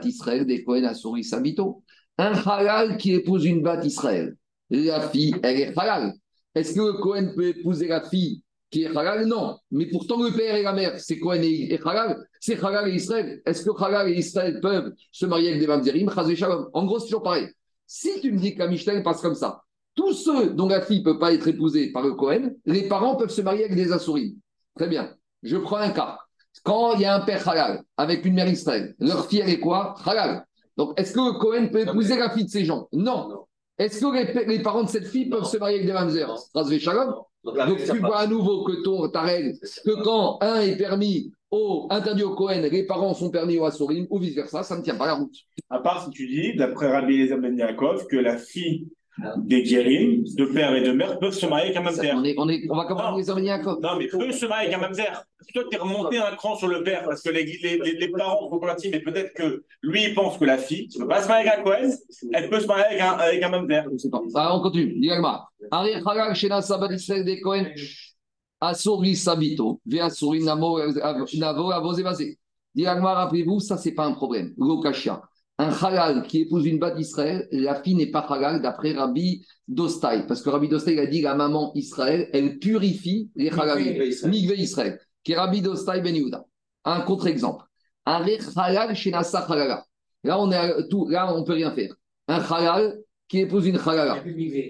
Israël, des Cohen Assuri, Sabito. Un Halal qui épouse une Bat Israël. La fille, elle est Halal. Est-ce que Cohen peut épouser la fille qui est Halal Non. Mais pourtant, le père et la mère, c'est Cohen et, Halal. C'est Halal et Israël. Est-ce que Halal et Israël peuvent se marier avec des Mamzerim. En gros, c'est toujours pareil. Si tu me dis que la Mishnah passe comme ça, tous ceux dont la fille ne peut pas être épousée par le Cohen, les parents peuvent se marier avec des Assouris. Très bien. Je prends un cas. Quand il y a un père halal avec une mère Israël, leur fille, elle est quoi? Halal. Donc, est-ce que le Cohen peut épouser la fille de ces gens? Non. Non. Est-ce que les, les parents de cette fille peuvent Non. se marier avec des Shalom. Donc, tu vois à nouveau que ton, ta règle, que quand un est permis au, interdit au Cohen, les parents sont permis au Assourim, ou vice-versa, ça ne tient pas la route. À part si tu dis, d'après Rabbi Eliezer Ben Yaakov, que la fille des guérim, de père et de mère, peuvent se marier avec un mamzer. on, est, on, est, on va commencer hommes Yaakov. Non, mais peut se marier avec un mamzer. Toi, tu es remonté un cran sur le père parce que les, les, les, les parents sont convertis, mais peut-être que lui, il pense que la fille ne peut pas se marier avec un Cohen, elle peut se marier avec un, avec un mamzer. Ah, on continue. Diagma. Ari Halal Shena Sabat Israël des Cohen. Asuri Sabito. Ve Asuri Navo Avosebase. Diagma, rappelez-vous, ça, c'est pas un problème. Lokashia. Un halal qui épouse une bat d'Israël, la fille n'est pas halal d'après Rabbi Dostai. Parce que Rabbi Dostai a dit la maman Israël, elle purifie les halalim. Migve Israël. Qui est Rabbi Dostai Ben Yehuda. Un contre-exemple. Un halal chez Nassa halala. Là, on est tout, là, on peut rien faire. Un halal qui épouse une halala.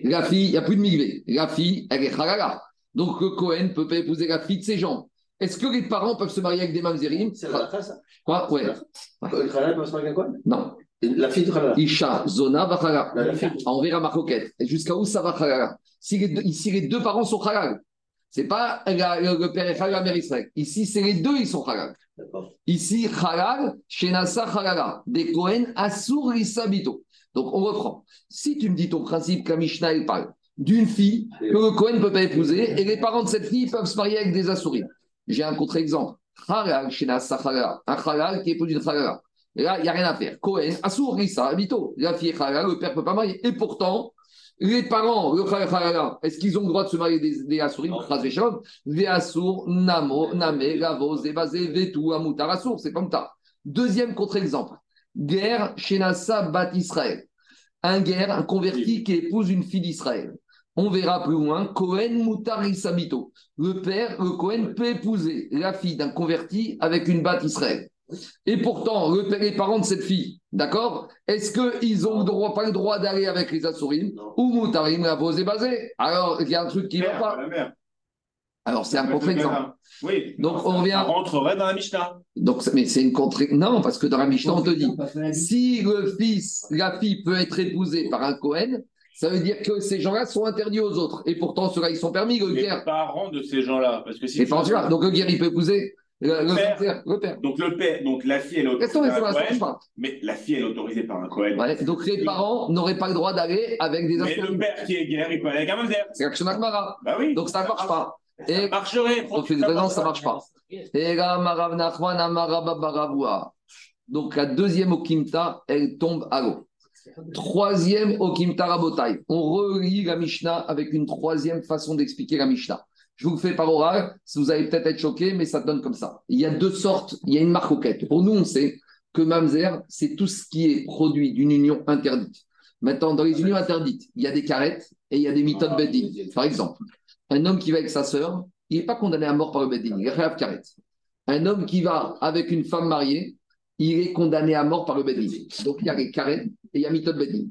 La fille, il n'y a plus de migvé. La fille, elle est halala. Donc, le Cohen ne peut pas épouser la fille de ses gens. Est-ce que les parents peuvent se marier avec des mamzerim C'est la ça. Quoi Ouais. Le Khalal peut se marier avec quoi Non. La fille de Khalal. Isha, Zona, va halala. La- la fille. Ah, On verra ma coquette. Et Jusqu'à où ça va halala si les, deux, si les deux parents sont halal, c'est pas la- le, le père est halal, la mère Israël. Ici, c'est les deux, ils sont halal. Ici, halal, Shenasa halala, des Kohen, Asur Sabito. Donc, on reprend. Si tu me dis ton principe, Mishnah, elle parle d'une fille que le Kohen ne peut pas épouser et les parents de cette fille peuvent se marier avec des Asurim. J'ai un contre-exemple. Halal, un halal qui épouse une halala. Et là, il n'y a rien à faire. Cohen, Rissa. La fille est halal, le père ne peut pas marier. Et pourtant, les parents, le halal, halala, est-ce qu'ils ont le droit de se marier des, des. Chas v'shalom. Ve'asur, Namo, Name. C'est pas Mutar. Deuxième contre-exemple. Guerre chez Nassa Bat Israël. Un guerre, un converti qui épouse une fille d'Israël. On verra plus loin, Cohen Moutar Isabito. Le père, le Cohen peut épouser la fille d'un converti avec une batte Israël. Et pourtant, le- les parents de cette fille, d'accord? Est-ce qu'ils ont le droit, pas le droit d'aller avec les Assourim Non. Ou Moutarim, la pose est basée? Alors, il y a un truc qui ne va pas. la. Alors, c'est un contre-exemple. Oui. Donc, on revient- rentrerait dans la Mishnah. Donc, mais c'est une contre. Non, parce que dans la Mishnah, on te dit si le fils, la fille peut être épousée par un Cohen, ça veut dire que ces gens-là sont interdits aux autres. Et pourtant, ceux-là, ils sont permis, le Les guerre. parents de ces gens-là. Parce que si Les parents. Donc, le guerre, il peut épouser le, le père. père. Le père. Donc le père, donc la fille, elle est autorisée par un Cohen, mais la fille, elle est autorisée par un Cohen. Ouais, donc, les parents n'auraient pas le droit d'aller avec des Mais le père qui est guerre, il peut aller avec un mamzer. C'est l'action d'Agmara. Bah oui. Donc, ça ne marche pas. Ça Et marcherait. donc, les raisons, ça ne marche pas. Et là, Marav Nachman. Donc, la deuxième Okimta, elle tombe à l'eau. Troisième Okimta Rabotai. On relie la Mishnah avec une troisième façon d'expliquer la Mishnah. Je vous le fais par oral, vous allez peut-être être choqué, mais ça donne comme ça. Il y a deux sortes, il y a une marque quête. Pour nous, on sait que Mamzer, c'est tout ce qui est produit d'une union interdite. Maintenant, dans les unions interdites, il y a des carettes et il y a des méthodes bedding. Par exemple, un homme qui va avec sa sœur, il n'est pas condamné à mort par le bedding, il est karet. Un homme qui va avec une femme mariée, il est condamné à mort par le bedding. Donc il y a les karet et il y a méthode bedding.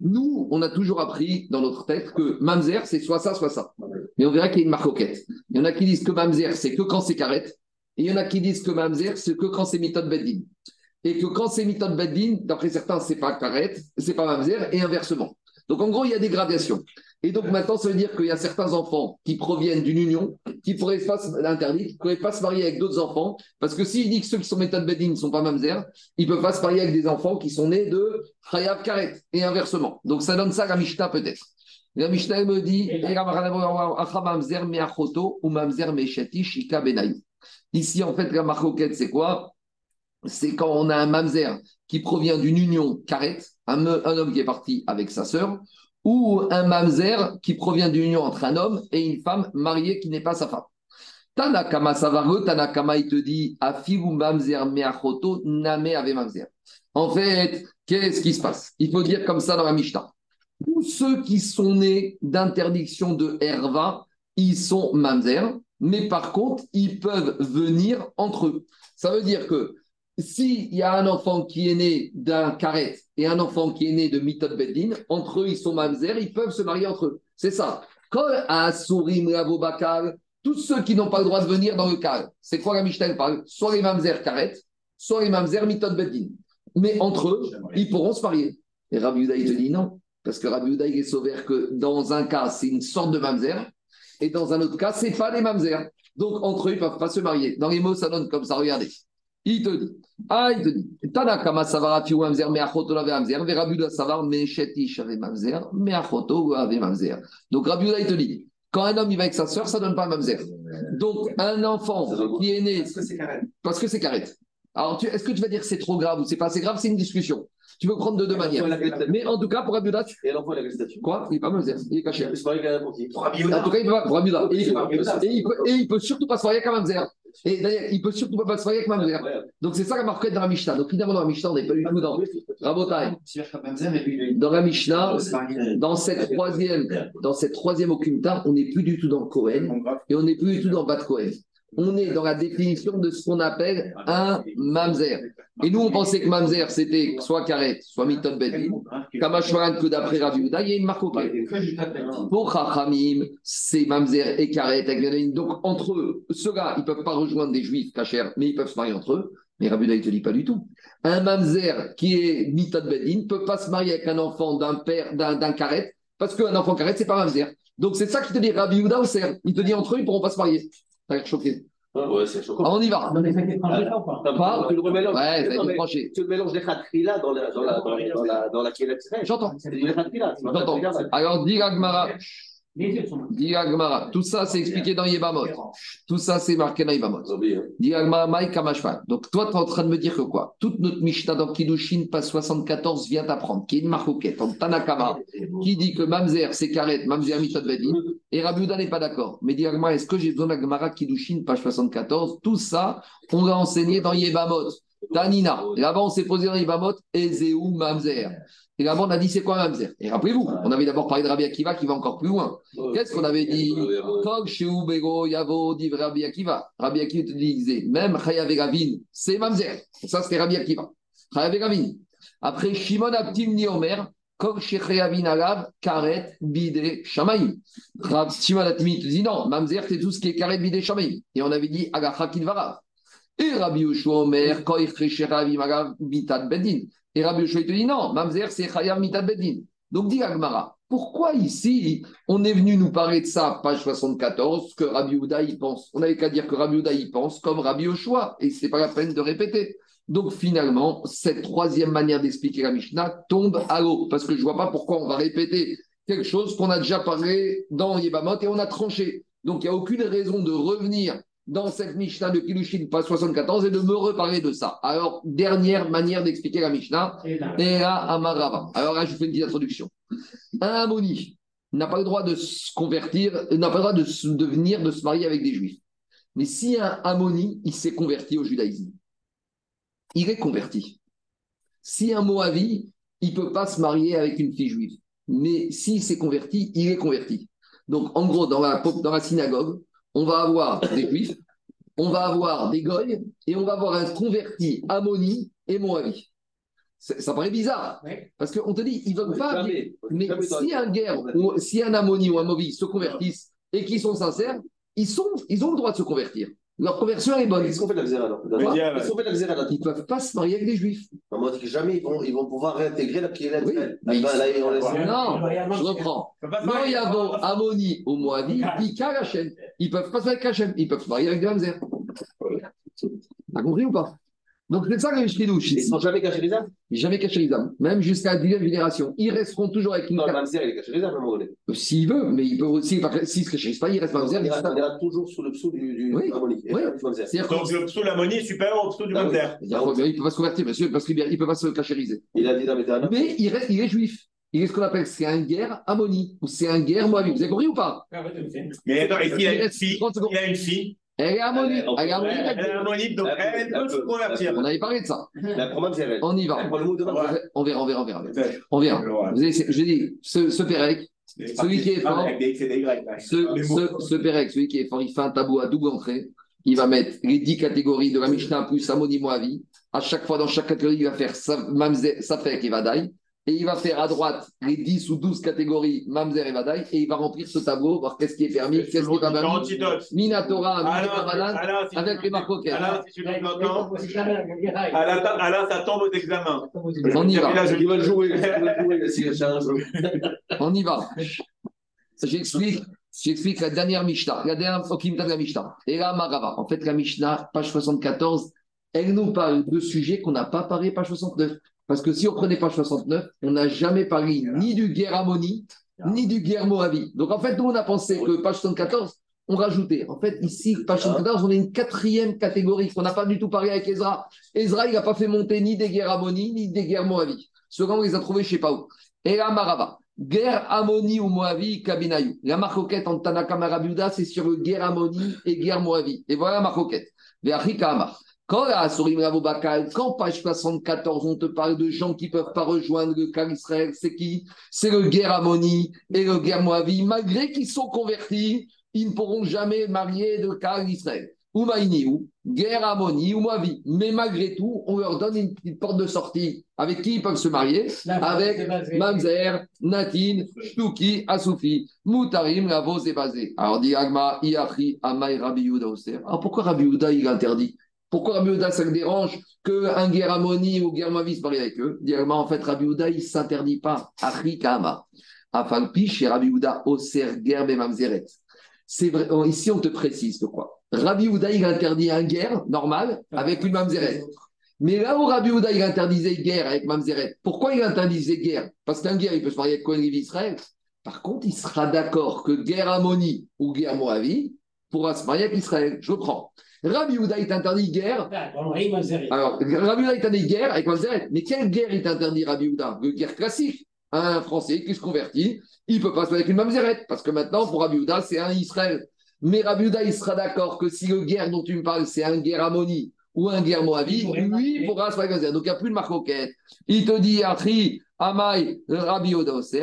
Nous, on a toujours appris dans notre tête que Mamzer, c'est soit ça, soit ça. Mais on verra qu'il y a une marcoquette. Il y en a qui disent que Mamzer, c'est que quand c'est karet. Et il y en a qui disent que Mamzer, c'est que quand c'est méthode bedding. Et que quand c'est méthode bedding, d'après certains, c'est pas karet, c'est pas Mamzer, et inversement. Donc en gros, il y a des gradations. Et donc maintenant, ça veut dire qu'il y a certains enfants qui proviennent d'une union, qui pourraient pas interdite, qui pourraient pas se marier avec d'autres enfants, parce que s'il dit que ceux qui sont méthode bedding ne sont pas mamzer, ils ne peuvent pas se marier avec des enfants qui sont nés de Chayav Karet, et inversement. Donc ça donne ça à la Mishnah peut-être. La Mishnah me dit. Ici, en fait, la marcoquette, c'est quoi? C'est quand on a un mamzer qui provient d'une union karet, un, un homme qui est parti avec sa sœur, ou un mamzer qui provient d'une union entre un homme et une femme mariée qui n'est pas sa femme. Tanakama Savaro, Tanakama, il te dit mamzer meachoto name ave mamzer. En fait, qu'est-ce qui se passe? Il faut dire comme ça dans la Mishnah. Tous ceux qui sont nés d'interdiction de Herva, ils sont mamzer, mais par contre, ils peuvent venir entre eux. Ça veut dire que s'il y a un enfant qui est né d'un karet et un enfant qui est né de Mitot Beddin, entre eux, ils sont mamzer, ils peuvent se marier entre eux. C'est ça. Sourim, Ravo Bakal, tous ceux qui n'ont pas le droit de venir dans le kal, c'est quoi la Mishnah? Parle Soit les mamzer karet, soit les mamzer Mitot Beddin. Mais entre eux, ils pourront se marier. Et Rabbi il te dit non. Parce que Rabbi est sauvé que dans un cas, c'est une sorte de mamzer, et dans un autre cas, c'est pas des mamzer. Donc, entre eux, ils ne peuvent pas se marier. Dans les mots, ça donne comme ça. Regardez. Il te dit. Ah, il te dit. Tanakama savara fiu mamzer, meachoto lave mamzer, ve Rabbi Yehuda savar meshetish ave mamzer, meachoto ave mamzer. Donc, Rabbi Yehuda, il te dit. Quand un homme il va avec sa sœur, ça donne pas mamzer. Donc, un enfant qui est né. Parce que c'est carré. Alors, tu- est-ce que tu vas dire que c'est trop grave ou c'est pas assez grave? C'est une discussion. Tu peux prendre de deux manières. Mais en tout cas, pour Rabbi Et l'enfant, il a quel statut quoi? Il n'est pas mamzer. Il est caché. Qu'un apprenti. En tout cas, il peut pas, pour Rabbi Yehuda. Et, il peut- et il peut, et il peut surtout pas se marier avec un mamzer. Et d'ailleurs, il peut surtout pas se marier avec un mamzer. Donc, c'est ça la marquette dans la Mishnah. Donc, évidemment, dans la Mishnah, on n'est pas du tout dans Rabotai. Dans la Mishnah, dans cette troisième, dans cette troisième Okumta, on n'est plus du tout dans Cohen et on n'est plus du tout dans Bat Cohen. On est dans la définition de ce qu'on appelle un mamzer. Et nous, on pensait que mamzer, c'était soit karet, soit mitot bedin. Kamashwaran, que d'après Rabbi Yehuda, il y a une marque au. Pour Chachamim, c'est mamzer et karet. avec. Donc, entre eux, ceux-là, ils ne peuvent pas rejoindre des juifs cachers, mais ils peuvent se marier entre eux. Mais Rabbi Yehuda, il ne te dit pas du tout. Un mamzer qui est mitot bedin ne peut pas se marier avec un enfant d'un père, d'un karet, parce qu'un enfant karet, c'est pas mamzer. Donc, c'est ça je te dis, Rabbi ou Ser. Il te dit entre eux, ils ne pourront pas se marier. Choqué. Ouais, c'est choquant. Ah, on y va. Là ou pas Pas- Tu le remélanges. Ouais, ça tranché. Tu le mélanges des khatrila dans la dans la dans dans. J'entends. Alors, dit Agmara, dit tout ça c'est expliqué dans Yebamot. Tout ça c'est marqué dans Yebamot. Donc, toi, tu es en train de me dire que quoi? Toute notre Mishnah dans Kiddushin, passe 74, vient d'apprendre, qui est une marcoquette, en Tanakama, qui dit que Mamzer c'est Karet, Mamzer Mitot Bedin, et Rabbi Yehuda n'est pas d'accord. Mais dit est-ce que j'ai besoin d'Agmara Kiddushin, page 74 Tout ça, on l'a enseigné dans Yebamot. Tanina. Là-bas, on s'est posé dans les Bamot, Ezeu Mamzer. Et là-bas, on a dit c'est quoi Mamzer? Et rappelez-vous, on avait d'abord parlé de Rabbi Akiva qui va encore plus loin. Qu'est-ce qu'on avait dit Bego Yavo dit Rabbi Akiva. Rabbi Akiva te disait, même Chayav Gavin, c'est Mamzer. Ça, c'était Rabbi Akiva. Après, Shimon Abtim ni Omer, Kog Shechayavin Alav, Karet, Bide, Shamaim. Rav Shimon Abtim te dit non, Mamzer, c'est tout ce qui est Karet, Bide, Shamaim. Et on avait dit Agacha Kidvarav. Et Rabbi Yoshua Omer, Koich Shechayavin Alav, Mitad Bedin. Et Rabbi Yoshua te dit non, Mamzer, c'est Chayav Mitad Bedin. Donc, dit Agmara, pourquoi ici, on est venu nous parler de ça, page 74, que Rabbi Ouda y pense? On n'avait qu'à dire que Rabbi Ouda y pense comme Rabbi Yoshua, et ce n'est pas la peine de répéter. Donc finalement, cette troisième manière d'expliquer la Mishnah tombe à l'eau, parce que je ne vois pas pourquoi on va répéter quelque chose qu'on a déjà parlé dans Yebamot et on a tranché. Donc il n'y a aucune raison de revenir dans cette Mishnah de Kilushin, page 74, et de me reparler de ça. Alors, dernière manière d'expliquer la Mishnah, Et là, Era Amarava. Alors là, je vous fais une petite introduction. Un Ammoni n'a pas le droit de se convertir, n'a pas le droit de, se- de venir de se marier avec des Juifs. Mais si un Ammoni, il s'est converti au judaïsme, il est converti. Si un Moavi, il ne peut pas se marier avec une fille juive. Mais s'il s'est converti, il est converti. Donc, en gros, dans la, dans la synagogue, on va avoir des juifs, on va avoir des goy et on va avoir un converti Ammoni et Moavi. Ça, paraît bizarre, parce qu'on te dit, ils ne veulent pas. Jamais. Mais Jamais si un guerre, ou si un Ammoni ou un Moavi se convertissent et qu'ils sont sincères, ils, sont, ils ont le droit de se convertir. Leur conversion est bonne. Qu'est-ce qu'on fait de la Xéra alors Mais Qu'est-ce qu'on fait de la Xéra Ils ne peuvent pas se marier avec des juifs. On dit que jamais ils vont, ils vont pouvoir réintégrer la Kielet. Oui, Là, mais là, là, on laisse- Ouais. Non, je reprends. Non, il y a bon, Ammoni ou Moavi, Pika Hachem. Ils peuvent pas se marier avec Hachem. Ils peuvent se marier avec des Hamzer. T'as compris ou pas? Donc c'est ça le Shkidouche. Ils ne sont jamais cachés les âmes Jamais caché les âmes, même jusqu'à la dixième génération. Ils resteront toujours avec une Non. Mamzer, il est caché les âmes à un moment donné. S'il veut, mais il peut aussi, s'il se cache pas, il reste reste- il reste toujours sous le psou du, du Oui. harmonique. Oui. Mamzer. Donc, le psaume l'ammonie est supérieur au psaume du Ah oui. Mamzer. Il ne peut pas se convertir, monsieur, parce qu'il ne peut pas se cachériser. Il a dit les. Mais il, reste, il est juif. Il est ce qu'on appelle, c'est un guerre ammoni, ou c'est un guerre moabite. Vous avez compris ou pas? Ah, Mais attends, et s'il a Il une fille, 30 secondes. il a une fille, Elle est ammonique. Elle- Elle est ammonique. elle est harmonique, donc elle peut se convertir. On avait parlé de ça. La pour Mamzer, elle. On y va. On verra, on verra, on verra. On verra. Vous avez, je dis, ce, ce Pérec, Celui qui est fort. Là. ce, Pérec, celui qui est fort, il fait un tableau à double entrée. Il va mettre les 10 catégories de la Mishnah plus Amoni Moavi. À chaque fois, dans chaque catégorie, il va faire Safek et Vadaï. Et il va faire à droite les 10 ou 12 catégories Mamzer et Vadaï. Et il va remplir ce tableau, voir qu'est-ce qui est permis, qu'est-ce qui n'est pas permis. Minatora, Minatora, avec les marcoquettes. Alain, si tu la guerre. Alain, ça tombe aux examens. On y va. Il va le jouer. On y va. J'explique, j'explique la dernière Mishnah, la dernière Okimta de la Mishnah. Et là, Marava. En fait, la Mishnah, page 74, elle nous parle de sujets qu'on n'a pas parlé page 69. Parce que si on prenait page 69, on n'a jamais parlé ni du guerre Ammoni, ni du guerre Moavi. Donc en fait, nous, on a pensé que page 74, on rajoutait. En fait, ici, page 74, on a une quatrième catégorie qu'on n'a pas du tout parlé avec Ezra. Ezra, il n'a pas fait monter ni des guerres Ammoni, ni des guerres Moavi. Ceux-là, on les a trouvés je ne sais pas où. Et là, Marava. Guerre Ammoni ou Moavi, Kabinayu. La marcoquette entre Tanaka et Rabiuda, c'est sur le guerre Ammoni et guerre Moavi. Et voilà la marcoquette. Amar. Quand la quand page 74, on te parle de gens qui ne peuvent pas rejoindre le cas Israël, c'est qui? C'est le guerre Ammoni et le guerre Moavi. Malgré qu'ils sont convertis, ils ne pourront jamais marier de cas Israël. Ou Maïniou, guerre Ammoni ou Moavi. Mais malgré tout, on leur donne une petite porte de sortie avec qui ils peuvent se marier? Avec Mamzer, Natin, Shtuki, Asoufi, Moutarim, Lavos et Bazé. Alors, dit Agma, Iachi, Amai, Rabbi Yehuda. Alors, pourquoi Rabbi Yehuda, il interdit? Pourquoi Rabbi Yehuda, ça le dérange qu'un guerre Ammoni ou se marie avec eux Dit Agma, en fait, Rabbi Yehuda, il ne s'interdit pas. Achi, Kama. Afalpi, chez Rabbi Yehuda, Oser, Gerbe, Mamzeret. C'est vrai, oh, ici, on te précise que quoi Rabbi Yehuda, il interdit un guerre normal avec une Mamzeret. Mais là où Rabbi Houda, il interdisait guerre avec Mamzeret, pourquoi il interdisait guerre? Parce qu'un guerre, il peut se marier avec Cohen Israël. Par contre, il sera d'accord que guerre Ammoni ou guerre Moavi pourra se marier avec Israël. Je prends. Rabbi Houda, il t'interdit guerre. Alors, Rabbi Houda, il t'interdit guerre avec Mamzeret. Mais quelle guerre il t'interdit, Rabbi Houda Une guerre classique. Un Français qui se convertit, il ne peut pas se avec une Mamzeret. Parce que maintenant, pour Rabbi Houda, c'est un Israël. Mais Rabbi Houda, il sera d'accord que si le guerre dont tu me parles, c'est un guerre Ammoni ou un guerre Moavi, lui pourra se marier avec. Donc il n'y a plus de marcoquette. Il te dit, Achri, Amai, Rabbi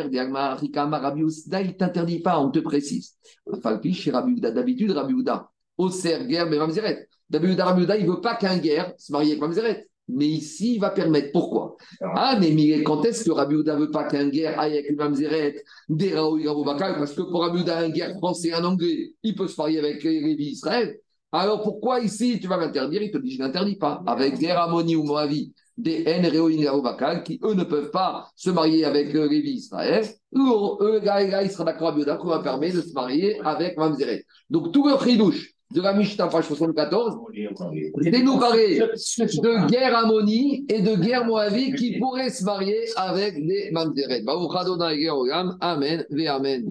Diagma, Achikama, Rabbi il ne t'interdit pas, on te précise. Falpi, chez Rabbi Oda, d'habitude, Rabbi Oda, Oser, guerre, mais Mamzeret. Oda, il ne veut pas qu'un guerre se marie avec Mamzeret. Mais ici, il va permettre. Pourquoi? Ah, mais Miguel, quand est-ce que Rabbi Ouda veut pas qu'un guerre aille avec une mamzeret, des Raoui Parce que pour Rabbi Ouda, un guerre français, un anglais, il peut se marier avec Lévi Israël. Alors pourquoi ici tu vas m'interdire? Il te dit je n'interdis pas. Avec des Ramoni ou Moavi, des N Bakal, qui eux ne peuvent pas se marier avec euh, Lévi Israël, eux, eux, là, il sera d'accord Rabbi Ouda qu'on va permettre de se marier avec mamzeret. Donc tout le chidouche de la Mishnah, page 74, c'était nous parler de guerre Ammoni et de guerre Moavi qui pourraient se marier avec des Mamzeret. Amen, ve Amen.